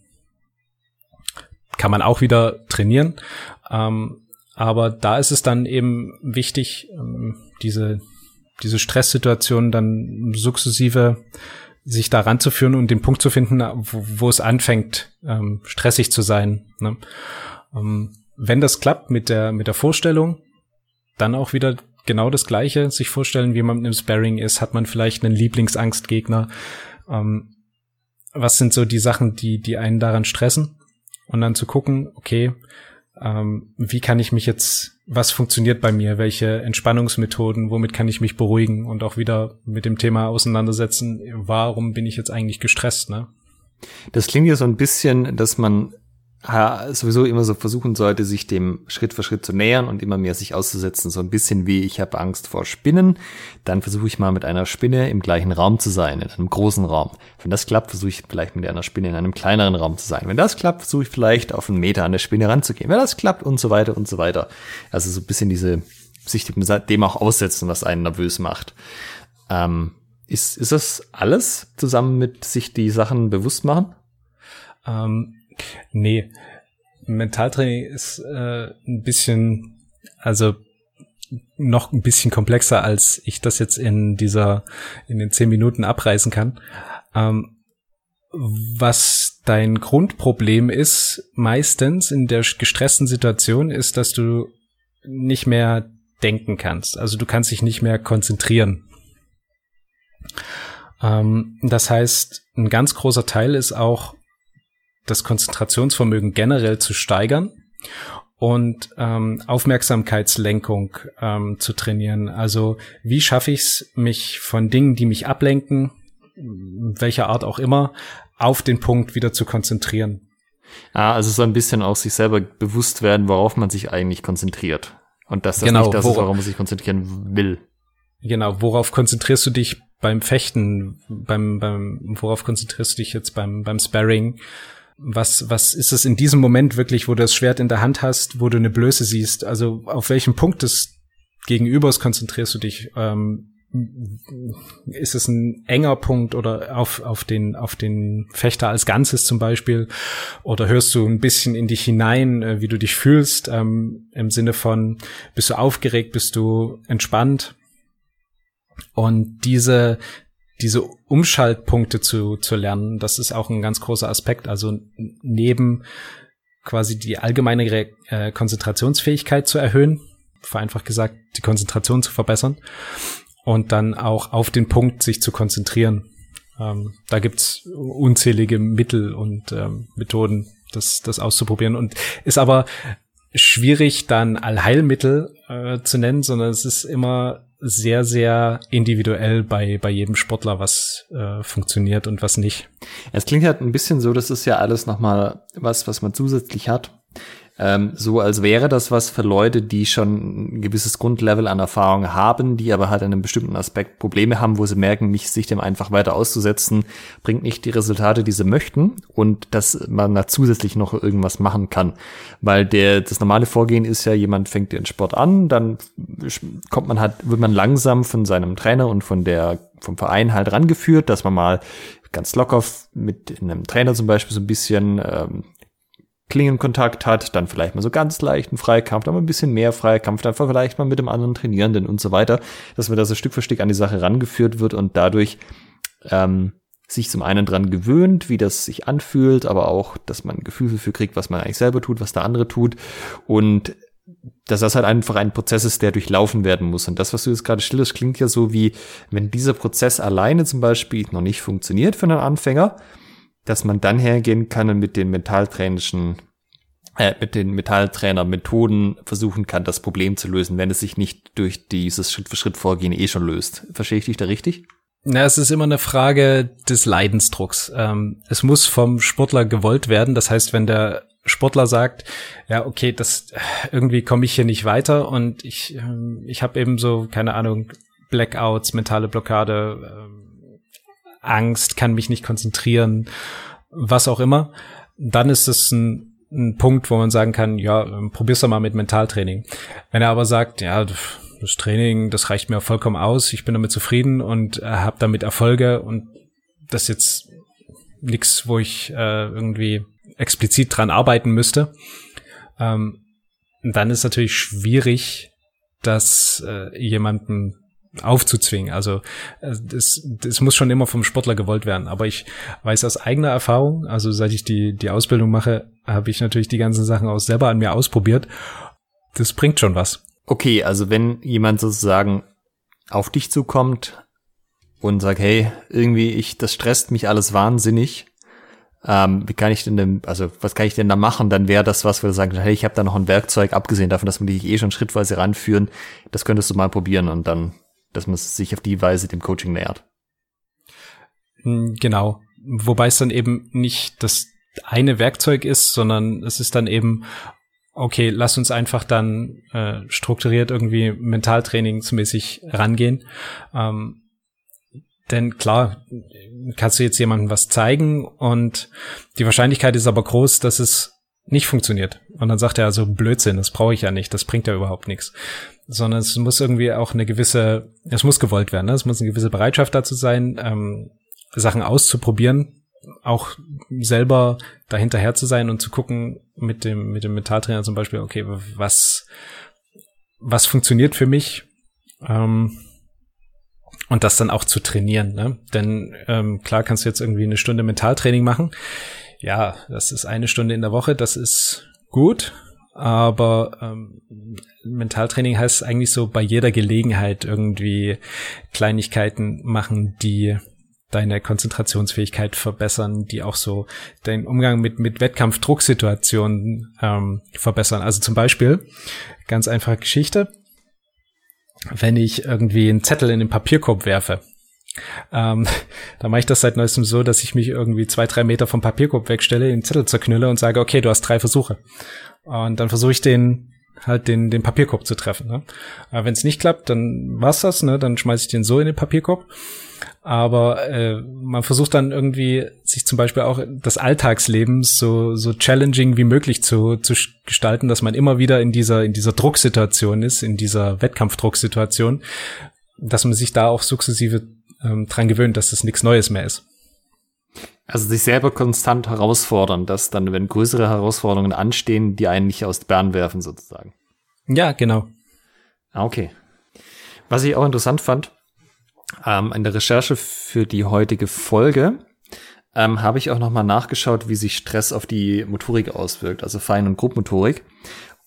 A: Kann man auch wieder trainieren, ähm, aber da ist es dann eben wichtig, ähm, diese diese Stresssituation dann sukzessive sich da ranzuführen und den Punkt zu finden, wo, wo es anfängt, ähm, stressig zu sein. Ne? Ähm, wenn das klappt mit der, mit der Vorstellung, dann auch wieder genau das Gleiche, sich vorstellen, wie man mit einem Sparring ist, hat man vielleicht einen Lieblingsangstgegner, ähm, was sind so die Sachen, die, die einen daran stressen und dann zu gucken, okay, ähm, wie kann ich mich jetzt, was funktioniert bei mir, welche Entspannungsmethoden, womit kann ich mich beruhigen und auch wieder mit dem Thema auseinandersetzen, warum bin ich jetzt eigentlich gestresst, ne?
B: Das klingt ja so ein bisschen, dass man sowieso immer so versuchen sollte, sich dem Schritt für Schritt zu nähern und immer mehr sich auszusetzen. So ein bisschen wie ich habe Angst vor Spinnen, dann versuche ich mal mit einer Spinne im gleichen Raum zu sein, in einem großen Raum. Wenn das klappt, versuche ich vielleicht mit einer Spinne in einem kleineren Raum zu sein. Wenn das klappt, versuche ich vielleicht auf einen Meter an der Spinne ranzugehen. Wenn das klappt und so weiter und so weiter. Also so ein bisschen diese, sich dem auch aussetzen, was einen nervös macht. Ähm, ist, ist das alles zusammen mit sich die Sachen bewusst machen?
A: Ähm Nee, Mentaltraining ist äh, ein bisschen, also noch ein bisschen komplexer, als ich das jetzt in dieser, in den zehn Minuten abreißen kann. Ähm, was dein Grundproblem ist, meistens in der gestressten Situation, ist, dass du nicht mehr denken kannst. Also du kannst dich nicht mehr konzentrieren. Ähm, das heißt, ein ganz großer Teil ist auch das Konzentrationsvermögen generell zu steigern und ähm, Aufmerksamkeitslenkung ähm, zu trainieren. Also wie schaffe ich es, mich von Dingen, die mich ablenken, welcher Art auch immer, auf den Punkt wieder zu konzentrieren.
B: Ah, also so ein bisschen auch sich selber bewusst werden, worauf man sich eigentlich konzentriert. Und dass das genau, nicht das ist, worauf man sich konzentrieren will.
A: Genau, worauf konzentrierst du dich beim Fechten, beim, beim, worauf konzentrierst du dich jetzt beim, beim Sparring? Was, was ist es in diesem Moment wirklich, wo du das Schwert in der Hand hast, wo du eine Blöße siehst? Also auf welchem Punkt des Gegenübers konzentrierst du dich? Ähm, ist es ein enger Punkt oder auf, auf den, auf den Fechter als Ganzes zum Beispiel? Oder hörst du ein bisschen in dich hinein, äh, wie du dich fühlst, ähm, im Sinne von, bist du aufgeregt, bist du entspannt? Und diese, diese Umschaltpunkte zu, zu lernen, das ist auch ein ganz großer Aspekt. Also neben quasi die allgemeine äh, Konzentrationsfähigkeit zu erhöhen, vereinfacht gesagt, die Konzentration zu verbessern und dann auch auf den Punkt sich zu konzentrieren. Ähm, da gibt's unzählige Mittel und ähm, Methoden, das, das auszuprobieren und ist aber schwierig, dann Allheilmittel äh, zu nennen, sondern es ist immer sehr, sehr individuell bei, bei jedem Sportler, was äh, funktioniert und was nicht.
B: Es klingt halt ein bisschen so, das ist ja alles nochmal was, was man zusätzlich hat. Ähm, so als wäre das was für Leute, die schon ein gewisses Grundlevel an Erfahrung haben, die aber halt an einem bestimmten Aspekt Probleme haben, wo sie merken, mich sich dem einfach weiter auszusetzen, bringt nicht die Resultate, die sie möchten und dass man da zusätzlich noch irgendwas machen kann. Weil der, das normale Vorgehen ist ja, jemand fängt den Sport an, dann kommt man halt, wird man langsam von seinem Trainer und von der, vom Verein halt rangeführt, dass man mal ganz locker mit einem Trainer zum Beispiel so ein bisschen ähm, Klingenkontakt hat, dann vielleicht mal so ganz leichten Freikampf, dann mal ein bisschen mehr Freikampf, dann vielleicht mal mit dem anderen Trainierenden und so weiter, dass man da so Stück für Stück an die Sache rangeführt wird und dadurch ähm, sich zum einen dran gewöhnt, wie das sich anfühlt, aber auch, dass man ein Gefühl dafür kriegt, was man eigentlich selber tut, was der andere tut und dass das halt einfach ein Prozess ist, der durchlaufen werden muss. Und das, was du jetzt gerade schilderst, klingt ja so wie, wenn dieser Prozess alleine zum Beispiel noch nicht funktioniert für einen Anfänger, dass man dann hergehen kann und mit den mentaltrainischen äh, mit den Metalltrainer-Methoden versuchen kann, das Problem zu lösen, wenn es sich nicht durch dieses Schritt-für-Schritt-Vorgehen eh schon löst. Verstehe ich dich da richtig?
A: Na, es ist immer eine Frage des Leidensdrucks. Ähm, es muss vom Sportler gewollt werden. Das heißt, wenn der Sportler sagt, ja, okay, das irgendwie komme ich hier nicht weiter und ich, ähm, ich habe eben so, keine Ahnung, Blackouts, mentale Blockade, ähm, Angst, kann mich nicht konzentrieren, was auch immer, dann ist es ein, ein Punkt, wo man sagen kann, ja, ähm, probier's doch mal mit Mentaltraining. Wenn er aber sagt, ja, das Training, das reicht mir vollkommen aus, ich bin damit zufrieden und äh, habe damit Erfolge und das ist jetzt nichts, wo ich äh, irgendwie explizit dran arbeiten müsste, ähm, dann ist natürlich schwierig, das äh, jemanden aufzuzwingen. Also äh, es muss schon immer vom Sportler gewollt werden. Aber ich weiß aus eigener Erfahrung, also seit ich die, die Ausbildung mache, habe ich natürlich die ganzen Sachen auch selber an mir ausprobiert. Das bringt schon was.
B: Okay, also wenn jemand sozusagen auf dich zukommt und sagt, hey, irgendwie ich, das stresst mich alles wahnsinnig, ähm, wie kann ich denn, denn, also was kann ich denn da machen? Dann wäre das was, wo du sagen, hey, ich habe da noch ein Werkzeug, abgesehen davon, dass wir dich eh schon schrittweise ranführen, das könntest du mal probieren und dann, dass man sich auf die Weise dem Coaching nähert.
A: Hm, genau. Wobei es dann eben nicht das eine Werkzeug ist, sondern es ist dann eben, okay, lass uns einfach dann äh, strukturiert irgendwie mentaltrainingsmäßig rangehen. Ähm, denn klar, kannst du jetzt jemandem was zeigen und die Wahrscheinlichkeit ist aber groß, dass es nicht funktioniert. Und dann sagt er also Blödsinn, das brauche ich ja nicht, das bringt ja überhaupt nichts. Sondern es muss irgendwie auch eine gewisse, es muss gewollt werden, ne? es muss eine gewisse Bereitschaft dazu sein, ähm, Sachen auszuprobieren, auch selber dahinterher zu sein und zu gucken mit dem, mit dem Metalltrainer zum Beispiel, okay, was, was funktioniert für mich, ähm, und das dann auch zu trainieren. Ne? Denn ähm, klar kannst du jetzt irgendwie eine Stunde Mentaltraining machen. Ja, das ist eine Stunde in der Woche, das ist gut. Aber ähm, Mentaltraining heißt eigentlich so bei jeder Gelegenheit irgendwie Kleinigkeiten machen, die deine Konzentrationsfähigkeit verbessern, die auch so deinen Umgang mit, mit Wettkampfdrucksituationen ähm, verbessern. Also zum Beispiel, ganz einfache Geschichte, wenn ich irgendwie einen Zettel in den Papierkorb werfe. Ähm, da mache ich das seit neuestem so, dass ich mich irgendwie zwei, drei Meter vom Papierkorb wegstelle, den Zettel zerknülle und sage, okay, du hast drei Versuche. Und dann versuche ich den halt den, den Papierkorb zu treffen. Ne? Wenn es nicht klappt, dann war's das, ne? Dann schmeiße ich den so in den Papierkorb. Aber äh, man versucht dann irgendwie sich zum Beispiel auch das Alltagsleben so so challenging wie möglich zu, zu gestalten, dass man immer wieder in dieser in dieser Drucksituation ist, in dieser Wettkampfdrucksituation, dass man sich da auch sukzessive ähm, dran gewöhnt, dass das nichts Neues mehr ist.
B: Also sich selber konstant herausfordern, dass dann, wenn größere Herausforderungen anstehen, die einen nicht aus der Bahn werfen sozusagen.
A: Ja, genau.
B: Ah, okay. Was ich auch interessant fand, ähm, in der Recherche für die heutige Folge ähm, habe ich auch nochmal nachgeschaut, wie sich Stress auf die Motorik auswirkt, also Fein- und Grobmotorik.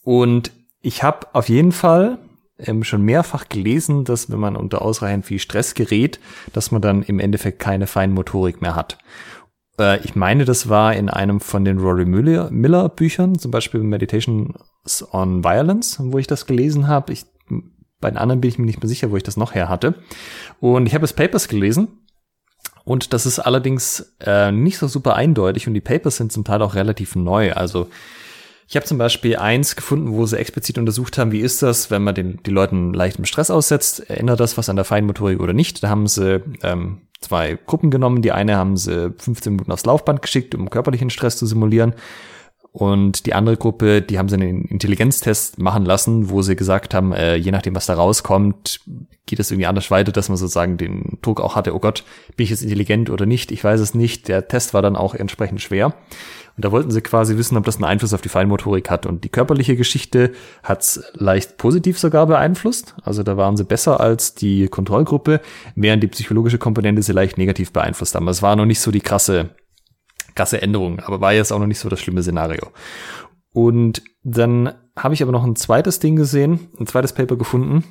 B: Und ich habe auf jeden Fall ähm, schon mehrfach gelesen, dass wenn man unter ausreichend viel Stress gerät, dass man dann im Endeffekt keine Feinmotorik mehr hat. Äh, ich meine, das war in einem von den Rory Miller, Miller Büchern, zum Beispiel Meditations on Violence, wo ich das gelesen habe. Ich bei den anderen bin ich mir nicht mehr sicher, wo ich das noch her hatte. Und ich habe es Papers gelesen. Und das ist allerdings äh, nicht so super eindeutig und die Papers sind zum Teil auch relativ neu. Also Ich habe zum Beispiel eins gefunden, wo sie explizit untersucht haben, wie ist das, wenn man den, die Leuten leichtem Stress aussetzt, ändert das was an der Feinmotorik oder nicht. Da haben sie ähm, zwei Gruppen genommen. Die eine haben sie 15 Minuten aufs Laufband geschickt, um körperlichen Stress zu simulieren. Und die andere Gruppe, die haben sie einen Intelligenztest machen lassen, wo sie gesagt haben, äh, je nachdem, was da rauskommt, geht es irgendwie anders weiter, dass man sozusagen den Druck auch hatte, oh Gott, bin ich jetzt intelligent oder nicht? Ich weiß es nicht. Der Test war dann auch entsprechend schwer. Und da wollten sie quasi wissen, ob das einen Einfluss auf die Feinmotorik hat. Und die körperliche Geschichte hat's leicht positiv sogar beeinflusst. Also da waren sie besser als die Kontrollgruppe, während die psychologische Komponente sie leicht negativ beeinflusst haben. Es war noch nicht so die krasse krasse Änderung, aber war jetzt auch noch nicht so das schlimme Szenario. Und dann habe ich aber noch ein zweites Ding gesehen, ein zweites Paper gefunden.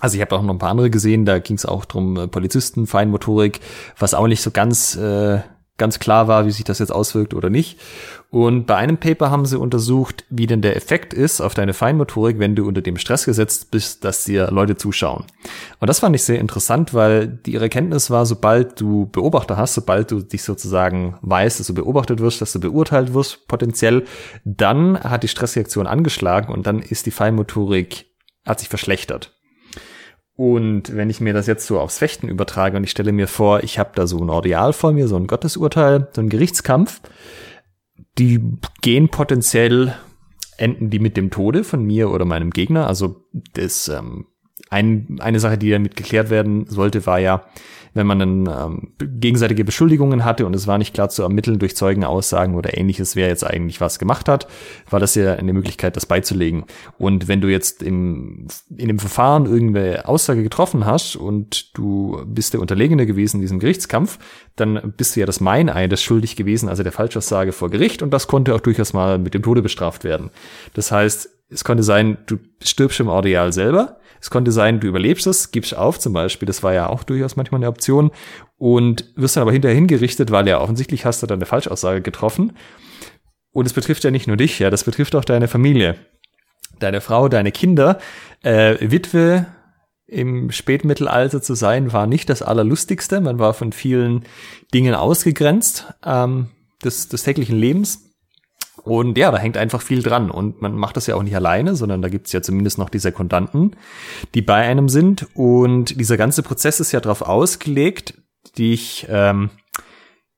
B: Also ich habe auch noch ein paar andere gesehen, da ging es auch drum äh, Polizisten, Feinmotorik, was auch nicht so ganz äh, ganz klar war, wie sich das jetzt auswirkt oder nicht. Und bei einem Paper haben sie untersucht, wie denn der Effekt ist auf deine Feinmotorik, wenn du unter dem Stress gesetzt bist, dass dir Leute zuschauen. Und das fand ich sehr interessant, weil die ihre Erkenntnis war, sobald du Beobachter hast, sobald du dich sozusagen weißt, dass du beobachtet wirst, dass du beurteilt wirst, potenziell, dann hat die Stressreaktion angeschlagen und dann ist die Feinmotorik, hat sich verschlechtert. Und wenn ich mir das jetzt so aufs Fechten übertrage und ich stelle mir vor, ich habe da so ein Ordeal vor mir, so ein Gottesurteil, so ein Gerichtskampf, die gehen potenziell, enden die mit dem Tode von mir oder meinem Gegner. Also das ähm, ein, eine Sache, die damit geklärt werden sollte, war ja, wenn man dann ähm, gegenseitige Beschuldigungen hatte und es war nicht klar zu ermitteln durch Zeugenaussagen oder ähnliches, wer jetzt eigentlich was gemacht hat, war das ja eine Möglichkeit, das beizulegen. Und wenn du jetzt im, in dem Verfahren irgendeine Aussage getroffen hast und du bist der Unterlegene gewesen in diesem Gerichtskampf, dann bist du ja das Meineides schuldig gewesen, also der Falschaussage vor Gericht und das konnte auch durchaus mal mit dem Tode bestraft werden. Das heißt, es konnte sein, du stirbst im Ordeal selber, es konnte sein, du überlebst es, gibst auf zum Beispiel, das war ja auch durchaus manchmal eine Option und wirst dann aber hinterher hingerichtet, weil ja offensichtlich hast du dann eine Falschaussage getroffen. Und es betrifft ja nicht nur dich, ja, das betrifft auch deine Familie, deine Frau, deine Kinder. Äh, Witwe im Spätmittelalter zu sein, war nicht das Allerlustigste. Man war von vielen Dingen ausgegrenzt ähm, des, des täglichen Lebens. Und ja, da hängt einfach viel dran. Und man macht das ja auch nicht alleine, sondern da gibt's ja zumindest noch die Sekundanten, die bei einem sind. Und dieser ganze Prozess ist ja darauf ausgelegt, dich, ähm,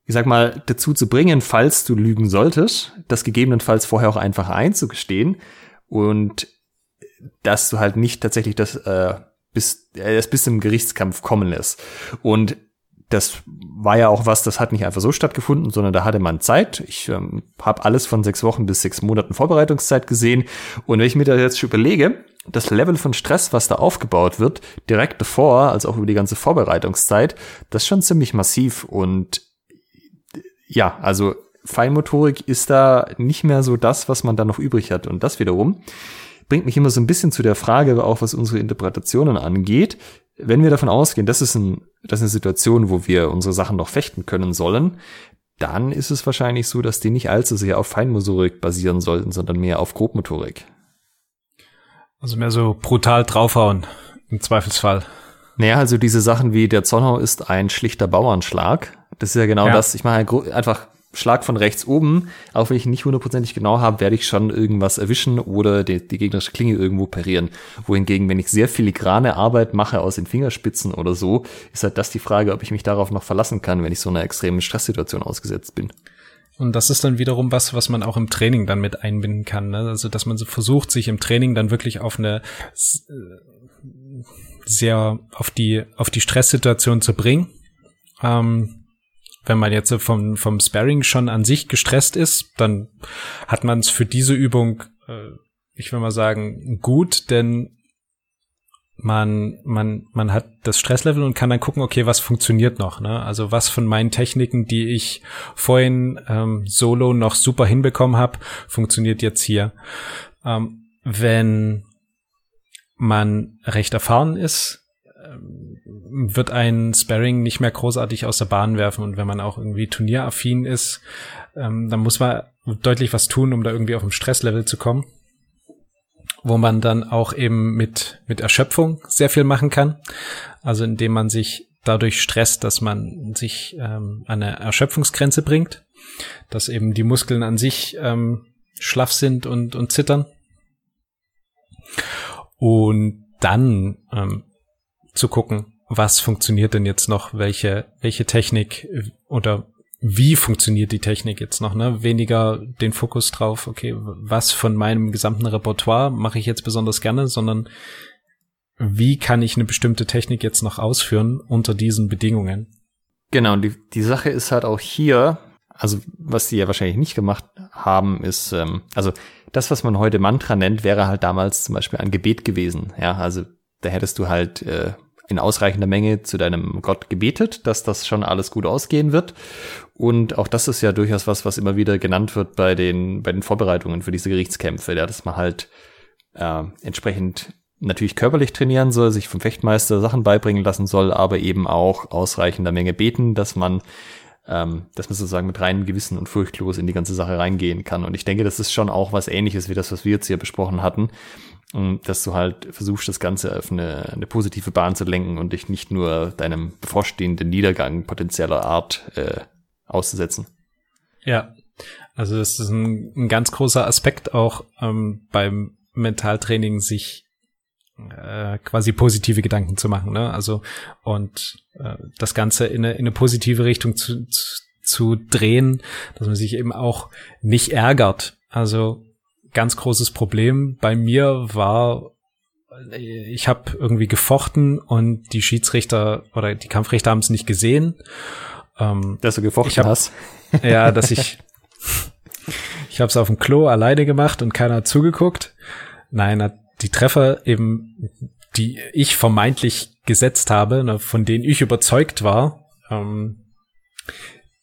B: ich sag mal, dazu zu bringen, falls du lügen solltest, das gegebenenfalls vorher auch einfach einzugestehen und dass du halt nicht tatsächlich das äh, bis, äh, das bis zum Gerichtskampf kommen lässt. Und das war ja auch was, das hat nicht einfach so stattgefunden, sondern da hatte man Zeit. Ich ähm, habe alles von sechs Wochen bis sechs Monaten Vorbereitungszeit gesehen. Und wenn ich mir da jetzt schon überlege, das Level von Stress, was da aufgebaut wird, direkt bevor, also auch über die ganze Vorbereitungszeit, das ist schon ziemlich massiv. Und ja, also Feinmotorik ist da nicht mehr so das, was man da noch übrig hat. Und das wiederum bringt mich immer so ein bisschen zu der Frage, auch was unsere Interpretationen angeht wenn wir davon ausgehen, das ist, ein, das ist eine Situation, wo wir unsere Sachen noch fechten können sollen, dann ist es wahrscheinlich so, dass die nicht allzu sehr auf Feinmotorik basieren sollten, sondern mehr auf Grobmotorik.
A: Also mehr so brutal draufhauen, im Zweifelsfall.
B: Naja, also diese Sachen wie der Zornhau ist ein schlichter Bauernschlag. Das ist ja genau ja. das. Ich mache einfach Schlag von rechts oben, auch wenn ich nicht hundertprozentig genau habe, werde ich schon irgendwas erwischen oder die, die gegnerische Klinge irgendwo parieren. Wohingegen, wenn ich sehr filigrane Arbeit mache aus den Fingerspitzen oder so, ist halt das die Frage, ob ich mich darauf noch verlassen kann, wenn ich so einer extremen Stresssituation ausgesetzt bin.
A: Und das ist dann wiederum was, was man auch im Training dann mit einbinden kann. Ne? Also, dass man so versucht, sich im Training dann wirklich auf eine sehr auf die auf die Stresssituation zu bringen. Ähm, wenn man jetzt vom, vom Sparring schon an sich gestresst ist, dann hat man es für diese Übung, äh, ich will mal sagen, gut, denn man, man, man hat das Stresslevel und kann dann gucken, okay, was funktioniert noch, ne? Also was von meinen Techniken, die ich vorhin ähm, solo noch super hinbekommen habe, funktioniert jetzt hier. Ähm, wenn man recht erfahren ist, wird ein Sparring nicht mehr großartig aus der Bahn werfen und wenn man auch irgendwie turnieraffin ist, ähm, dann muss man deutlich was tun, um da irgendwie auf ein Stresslevel zu kommen, wo man dann auch eben mit mit Erschöpfung sehr viel machen kann, also indem man sich dadurch stresst, dass man sich ähm, an eine Erschöpfungsgrenze bringt, dass eben die Muskeln an sich ähm, schlaff sind und, und zittern. Und dann ähm, zu gucken, was funktioniert denn jetzt noch, welche, welche Technik oder wie funktioniert die Technik jetzt noch, ne? Weniger den Fokus drauf, okay, was von meinem gesamten Repertoire mache ich jetzt besonders gerne, sondern wie kann ich eine bestimmte Technik jetzt noch ausführen unter diesen Bedingungen?
B: Genau, die, die Sache ist halt auch hier, also was die ja wahrscheinlich nicht gemacht haben, ist, ähm, also das, was man heute Mantra nennt, wäre halt damals zum Beispiel ein Gebet gewesen. Ja, also da hättest du halt äh, in ausreichender Menge zu deinem Gott gebetet, dass das schon alles gut ausgehen wird. Und auch das ist ja durchaus was, was immer wieder genannt wird bei den, bei den Vorbereitungen für diese Gerichtskämpfe, ja, dass man halt äh, entsprechend natürlich körperlich trainieren soll, sich vom Fechtmeister Sachen beibringen lassen soll, aber eben auch ausreichender Menge beten, dass man ähm, dass man sozusagen mit reinem Gewissen und furchtlos in die ganze Sache reingehen kann. Und ich denke, das ist schon auch was ähnliches wie das, was wir jetzt hier besprochen hatten, dass du halt versuchst, das Ganze auf eine, eine positive Bahn zu lenken und dich nicht nur deinem bevorstehenden Niedergang potenzieller Art äh, auszusetzen.
A: Ja, also das ist ein, ein ganz großer Aspekt auch ähm, beim Mentaltraining, sich äh, quasi positive Gedanken zu machen. Ne? Also und äh, das Ganze in eine, in eine positive Richtung zu, zu, zu drehen, dass man sich eben auch nicht ärgert. Also ganz großes Problem bei mir war, ich habe irgendwie gefochten und die Schiedsrichter oder die Kampfrichter haben es nicht gesehen.
B: Ähm, dass du gefochten hab, hast.
A: Ja, dass ich ich habe es auf dem Klo alleine gemacht und keiner hat zugeguckt. Nein, die Treffer eben, die ich vermeintlich gesetzt habe, ne, von denen ich überzeugt war, ähm,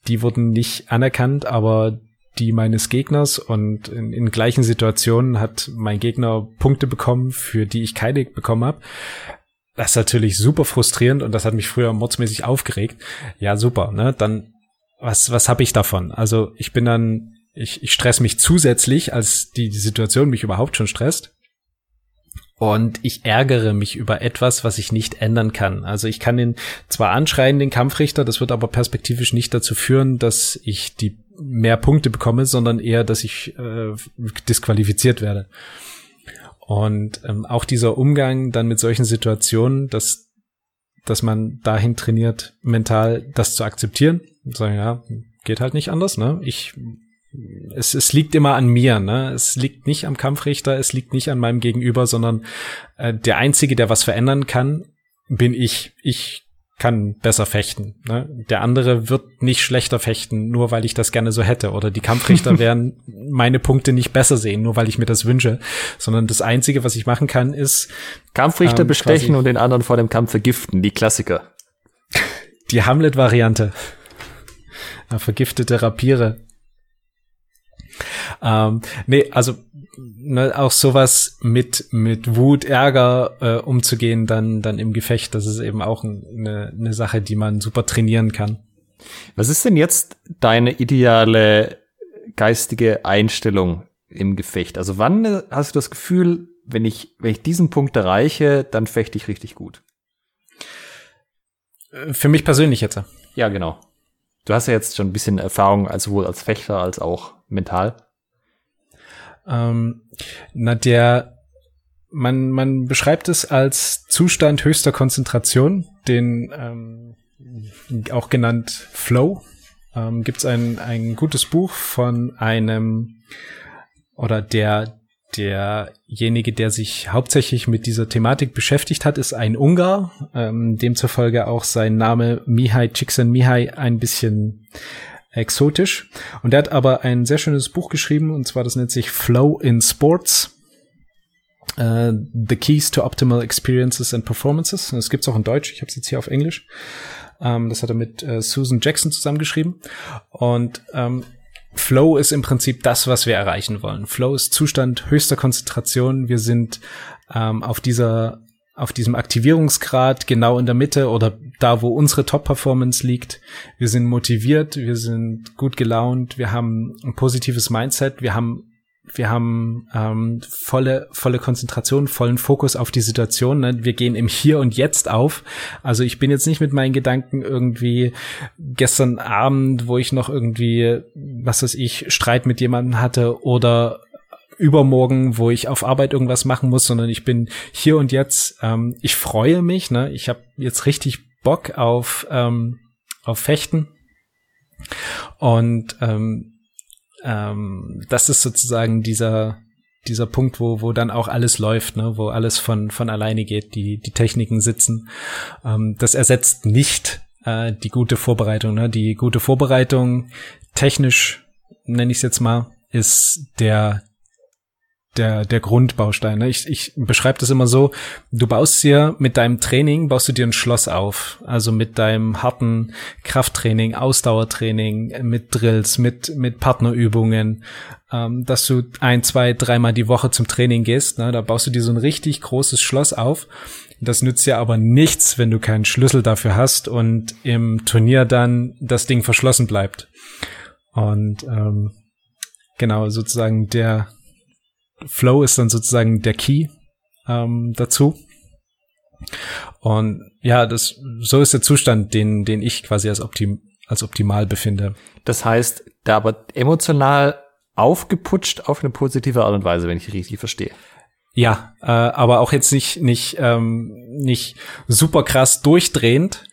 A: die wurden nicht anerkannt, aber die meines Gegners und in, in gleichen Situationen hat mein Gegner Punkte bekommen, für die ich keine bekommen habe. Das ist natürlich super frustrierend und das hat mich früher mordsmäßig aufgeregt. Ja, super, ne? Dann was was habe ich davon? Also, ich bin dann ich, ich stress mich zusätzlich, als die, die Situation mich überhaupt schon stresst. Und ich ärgere mich über etwas, was ich nicht ändern kann. Also ich kann ihn zwar anschreien, den Kampfrichter, das wird aber perspektivisch nicht dazu führen, dass ich die mehr Punkte bekomme, sondern eher, dass ich äh, disqualifiziert werde. Und ähm, auch dieser Umgang dann mit solchen Situationen, dass, dass man dahin trainiert, mental das zu akzeptieren. Und sagen, ja, geht halt nicht anders, ne? Ich es, es liegt immer an mir, ne? Es liegt nicht am Kampfrichter, es liegt nicht an meinem Gegenüber, sondern äh, der Einzige, der was verändern kann, bin ich. Ich kann besser fechten. Ne? Der andere wird nicht schlechter fechten, nur weil ich das gerne so hätte. Oder die Kampfrichter werden meine Punkte nicht besser sehen, nur weil ich mir das wünsche. Sondern das Einzige, was ich machen kann, ist.
B: Kampfrichter ähm, bestechen und den anderen vor dem Kampf vergiften, die Klassiker.
A: Die Hamlet-Variante. Vergiftete Rapiere. Ähm, nee, also ne, auch sowas mit mit Wut, Ärger äh, umzugehen, dann dann im Gefecht, das ist eben auch eine, eine Sache, die man super trainieren kann.
B: Was ist denn jetzt deine ideale geistige Einstellung im Gefecht? Also wann hast du das Gefühl, wenn ich wenn ich diesen Punkt erreiche, dann fechte ich richtig gut?
A: Für mich persönlich jetzt.
B: Ja, genau. Du hast ja jetzt schon ein bisschen Erfahrung, als sowohl als Fechter als auch mental.
A: Ähm, na, der, man, man beschreibt es als Zustand höchster Konzentration, den ähm, auch genannt Flow. Ähm, Gibt es ein, ein gutes Buch von einem oder der derjenige, der sich hauptsächlich mit dieser Thematik beschäftigt hat, ist ein Ungar, ähm, demzufolge auch sein Name Mihai Csikszentmihalyi ein bisschen exotisch. Und er hat aber ein sehr schönes Buch geschrieben, und zwar das nennt sich Flow in Sports. Uh, The Keys to Optimal Experiences and Performances. Das gibt's auch in Deutsch. Ich habe es jetzt hier auf Englisch. Um, ähm, das hat er mit uh, Susan Jackson zusammengeschrieben. Und um, ähm, Flow ist im Prinzip das, was wir erreichen wollen. Flow ist Zustand höchster Konzentration. Wir sind ähm, auf dieser auf diesem Aktivierungsgrad genau in der Mitte oder da, wo unsere Top-Performance liegt. Wir sind motiviert, wir sind gut gelaunt, wir haben ein positives Mindset, wir haben wir haben ähm, volle, volle Konzentration, vollen Fokus auf die Situation. Ne? Wir gehen im Hier und Jetzt auf. Also ich bin jetzt nicht mit meinen Gedanken irgendwie gestern Abend, wo ich noch irgendwie, was weiß ich, Streit mit jemandem hatte oder übermorgen, wo ich auf Arbeit irgendwas machen muss, sondern ich bin hier und jetzt. Ähm, ich freue mich. Ne? Ich habe jetzt richtig Bock auf ähm, auf Fechten und ähm, ähm, das ist sozusagen dieser dieser Punkt, wo wo dann auch alles läuft, ne, wo alles von von alleine geht, die die Techniken sitzen. Ähm, das ersetzt nicht äh, die gute Vorbereitung. Ne? Die gute Vorbereitung technisch nenne ich es jetzt mal ist der der, der Grundbaustein. Ne? Ich, ich beschreibe das immer so, du baust dir mit deinem Training, baust du dir ein Schloss auf. Also mit deinem harten Krafttraining, Ausdauertraining, mit Drills, mit, mit Partnerübungen, ähm, dass du ein, zwei, dreimal die Woche zum Training gehst. Ne? Da baust du dir so ein richtig großes Schloss auf. Das nützt ja aber nichts, wenn du keinen Schlüssel dafür hast und im Turnier dann das Ding verschlossen bleibt. Und ähm, genau, sozusagen der, Flow ist dann sozusagen der Key ähm, dazu. Und ja, das so ist der Zustand, den den ich quasi als optim als optimal befinde.
B: Das heißt, da aber emotional aufgeputscht auf eine positive Art und Weise, wenn ich richtig verstehe.
A: Ja, äh, aber auch jetzt nicht nicht ähm, nicht super krass durchdrehend,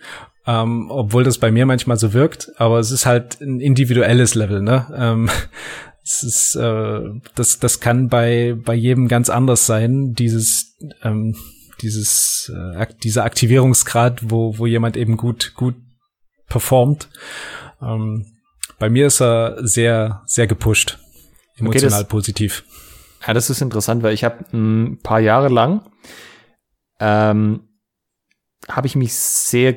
A: ähm, obwohl das bei mir manchmal so wirkt. Aber es ist halt ein individuelles Level, ne? Ähm, es ist, äh, das, das kann bei, bei jedem ganz anders sein, dieses, ähm, dieses, äh, dieser Aktivierungsgrad, wo, wo jemand eben gut, gut performt. Ähm, bei mir ist er sehr, sehr gepusht. Emotional okay, das, positiv.
B: Ja, das ist interessant, weil ich habe ein paar Jahre lang ähm, habe ich mich sehr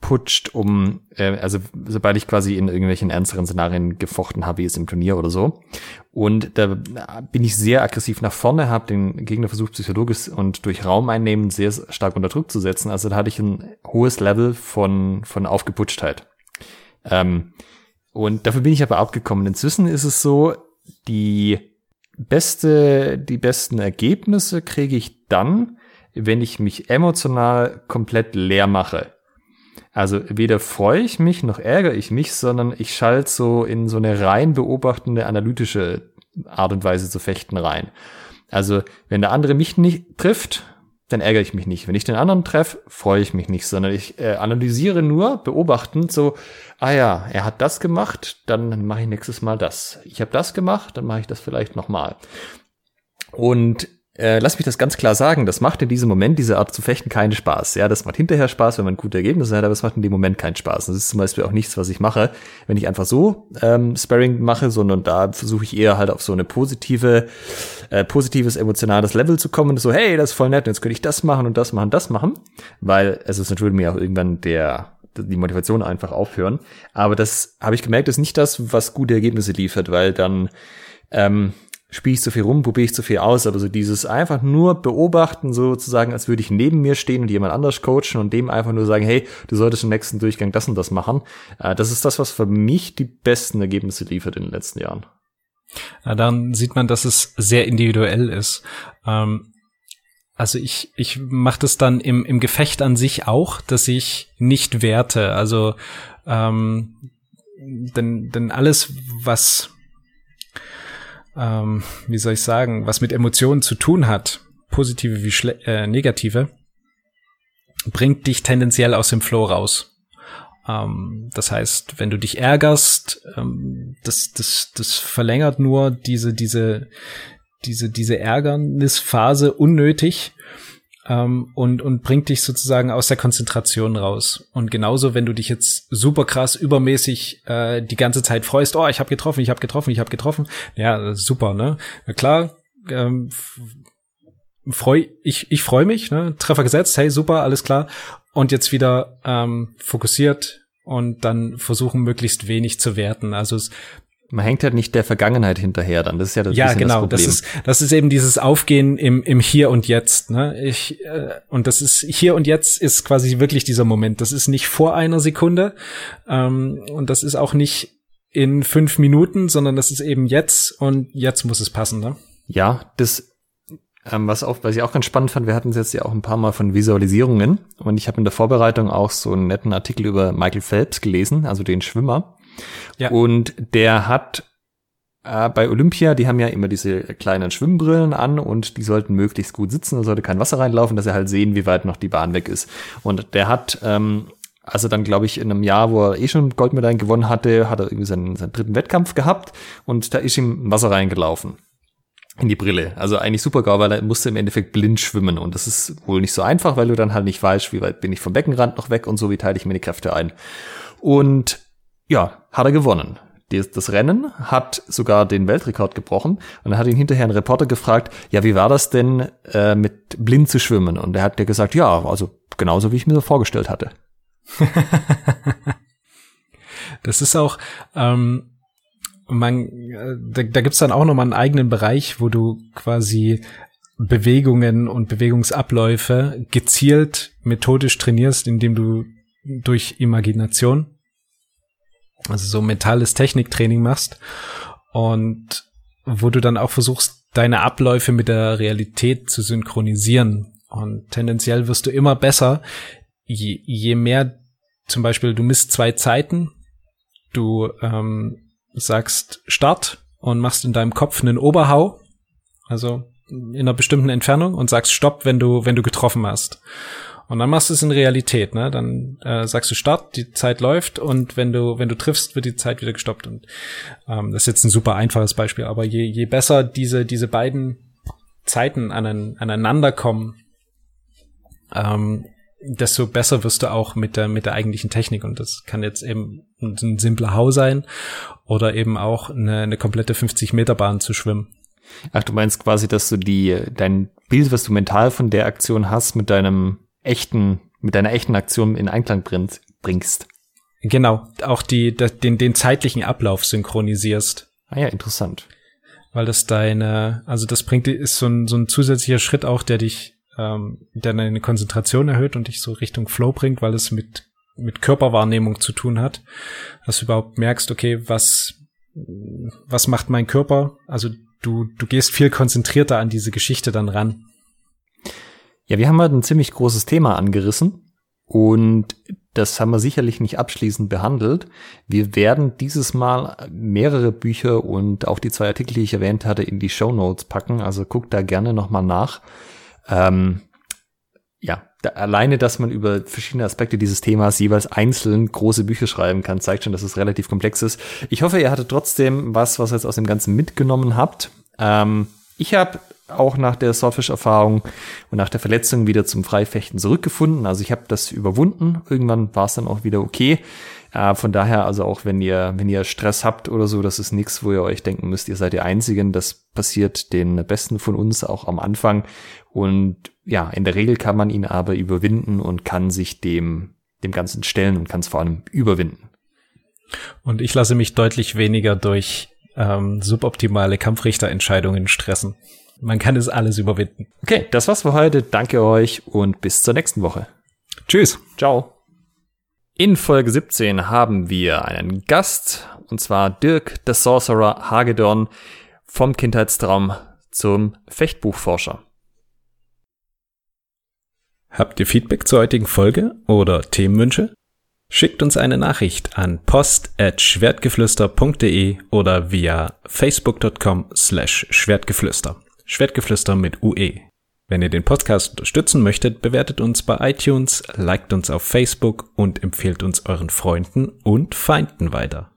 B: putscht, um, äh, also sobald ich quasi in irgendwelchen ernsteren Szenarien gefochten habe, wie es im Turnier oder so. Und da bin ich sehr aggressiv nach vorne, habe den Gegner versucht, psychologisch und durch Raum einnehmen sehr stark unter Druck zu setzen. Also da hatte ich ein hohes Level von, von Aufgeputschtheit. Ähm, und dafür bin ich aber abgekommen. Inzwischen ist es so, die beste, die besten Ergebnisse kriege ich dann, wenn ich mich emotional komplett leer mache. Also weder freue ich mich noch ärgere ich mich, sondern ich schalte so in so eine rein beobachtende, analytische Art und Weise zu fechten rein. Also wenn der andere mich nicht trifft, dann ärgere ich mich nicht. Wenn ich den anderen treffe, freue ich mich nicht, sondern ich äh, analysiere nur, beobachtend so, ah ja, er hat das gemacht, dann mache ich nächstes Mal das. Ich habe das gemacht, dann mache ich das vielleicht nochmal. Und äh, lass mich das ganz klar sagen, das macht in diesem Moment diese Art zu fechten keinen Spaß. Ja, das macht hinterher Spaß, wenn man gute Ergebnisse hat, aber es macht in dem Moment keinen Spaß. Das ist zum Beispiel auch nichts, was ich mache, wenn ich einfach so ähm, Sparring mache, sondern da versuche ich eher halt auf so eine positive, äh, positives emotionales Level zu kommen. So, hey, das ist voll nett, jetzt könnte ich das machen und das machen, das machen, weil es ist natürlich mir auch irgendwann der die Motivation einfach aufhören. Aber das habe ich gemerkt, ist nicht das, was gute Ergebnisse liefert, weil dann ähm, spiele ich zu viel rum, probiere ich zu viel aus, aber so dieses einfach nur beobachten, sozusagen, als würde ich neben mir stehen und jemand anders coachen und dem einfach nur sagen, hey, du solltest im nächsten Durchgang das und das machen. Äh, das ist das, was für mich die besten Ergebnisse liefert in den letzten Jahren.
A: Ja, dann sieht man, dass es sehr individuell ist. Ähm also ich, ich mache das dann im, im Gefecht an sich auch, dass ich nicht werte. Also ähm, denn, denn alles, was ähm, wie soll ich sagen, was mit Emotionen zu tun hat, positive wie Schle äh, negative, bringt dich tendenziell aus dem Flow raus. Ähm, das heißt, wenn du dich ärgerst, ähm, das, das, das verlängert nur diese, diese, diese, diese Ärgernisphase unnötig ähm, und, und bringt dich sozusagen aus der Konzentration raus. Und genauso, wenn du dich jetzt super krass übermäßig äh, die ganze Zeit freust, oh, ich habe getroffen, ich habe getroffen, ich habe getroffen, ja, super, ne? Na klar, ähm, freu, ich, ich freue mich, ne? Treffer gesetzt, hey, super, alles klar. Und jetzt wieder ähm, fokussiert und dann versuchen, möglichst wenig zu werten. Also es
B: man hängt halt nicht der Vergangenheit hinterher dann. Das ist ja das,
A: ja, genau, das, das ist das ist eben dieses Aufgehen im im Hier und Jetzt. Ne? Ich äh, und das ist Hier und Jetzt ist quasi wirklich dieser Moment. Das ist nicht vor einer Sekunde ähm, und das ist auch nicht in fünf Minuten, sondern das ist eben jetzt und jetzt muss es passen, ne?
B: Ja, das, ähm, was, auch, was ich auch ganz spannend fand, wir hatten es jetzt ja auch ein paar Mal von Visualisierungen und ich habe in der Vorbereitung auch so einen netten Artikel über Michael Phelps gelesen, also den Schwimmer. Ja. Und der hat äh, bei Olympia, die haben ja immer diese kleinen Schwimmbrillen an und die sollten möglichst gut sitzen, da sollte kein Wasser reinlaufen, dass er halt sehen, wie weit noch die Bahn weg ist. Und der hat ähm, also dann, glaube ich, in einem Jahr, wo er eh schon Goldmedaillen gewonnen hatte, hat er irgendwie seinen, seinen dritten Wettkampf gehabt und da ist ihm Wasser reingelaufen in die Brille. Also eigentlich super geil, weil er musste im Endeffekt blind schwimmen und das ist wohl nicht so einfach, weil du dann halt nicht weißt, wie weit bin ich vom Beckenrand noch weg und so, wie teile ich mir die Kräfte ein. Und ja, hat er gewonnen. Das Rennen hat sogar den Weltrekord gebrochen und dann hat ihn hinterher ein Reporter gefragt, ja, wie war das denn äh, mit blind zu schwimmen? Und er hat dir gesagt, ja, also genauso wie ich mir so vorgestellt hatte.
A: das ist auch, ähm, man, da, da gibt's dann auch nochmal einen eigenen Bereich, wo du quasi Bewegungen und Bewegungsabläufe gezielt methodisch trainierst, indem du durch Imagination, also so mentales Techniktraining machst und wo du dann auch versuchst, deine Abläufe mit der Realität zu synchronisieren. Und tendenziell wirst du immer besser, je, je mehr zum Beispiel du misst zwei Zeiten, du ähm, sagst Start und machst in deinem Kopf einen Oberhau, also in einer bestimmten Entfernung und sagst Stopp, wenn du wenn du getroffen hast. Und dann machst du es in Realität, ne? Dann äh, sagst du Start, die Zeit läuft und wenn du wenn du triffst, wird die Zeit wieder gestoppt. Und ähm, das ist jetzt ein super einfaches Beispiel, aber je je besser diese diese beiden Zeiten anen, aneinander kommen, ähm, desto besser wirst du auch mit der, mit der eigentlichen Technik. Und das kann jetzt eben ein simpler Hau sein oder eben auch eine, eine komplette 50 Meter Bahn zu schwimmen.
B: Ach, du meinst quasi, dass du die, dein Bild, was du mental von der Aktion hast, mit deinem echten, mit deiner echten Aktion in Einklang bringst.
A: Genau, auch die, den, den zeitlichen Ablauf synchronisierst.
B: Ah ja, interessant.
A: Weil das deine, also das bringt, ist so ein, so ein zusätzlicher Schritt auch, der dich ähm, der deine Konzentration erhöht und dich so Richtung Flow bringt, weil es mit mit Körperwahrnehmung zu tun hat, dass du überhaupt merkst, okay, was was macht mein Körper? Also du du gehst viel konzentrierter an diese Geschichte dann ran.
B: Ja, wir haben halt ein ziemlich großes Thema angerissen und das haben wir sicherlich nicht abschließend behandelt. Wir werden dieses Mal mehrere Bücher und auch die zwei Artikel, die ich erwähnt hatte, in die Show Notes packen. Also guckt da gerne nochmal nach. Ähm, ja, da, alleine, dass man über verschiedene Aspekte dieses Themas jeweils einzeln große Bücher schreiben kann, zeigt schon, dass es relativ komplex ist. Ich hoffe, ihr hattet trotzdem was, was ihr jetzt aus dem Ganzen mitgenommen habt. Ähm, ich habe auch nach der Swordfish-Erfahrung und nach der Verletzung wieder zum Freifechten zurückgefunden. Also ich habe das überwunden. Irgendwann war es dann auch wieder okay. Äh, von daher, also auch wenn ihr, wenn ihr Stress habt oder so, das ist nichts, wo ihr euch denken müsst, ihr seid die Einzigen. Das passiert den Besten von uns auch am Anfang. Und ja, in der Regel kann man ihn aber überwinden und kann sich dem, dem Ganzen stellen und kann es vor allem überwinden.
A: Und ich lasse mich deutlich weniger durch ähm, suboptimale Kampfrichterentscheidungen stressen. Man kann es alles überwinden.
B: Okay, das war's für heute. Danke euch und bis zur nächsten Woche.
A: Tschüss.
B: Ciao. In Folge 17 haben wir einen Gast, und zwar Dirk, the Sorcerer Hagedorn, vom Kindheitstraum zum Fechtbuchforscher.
A: Habt ihr Feedback zur heutigen Folge oder Themenwünsche? Schickt uns eine Nachricht an post@schwertgeflüster.de oder via facebook.com slash schwertgeflüster. Schwertgeflüster mit UE. Wenn ihr den Podcast unterstützen möchtet, bewertet uns bei iTunes, liked uns auf Facebook und empfehlt uns euren Freunden und Feinden weiter.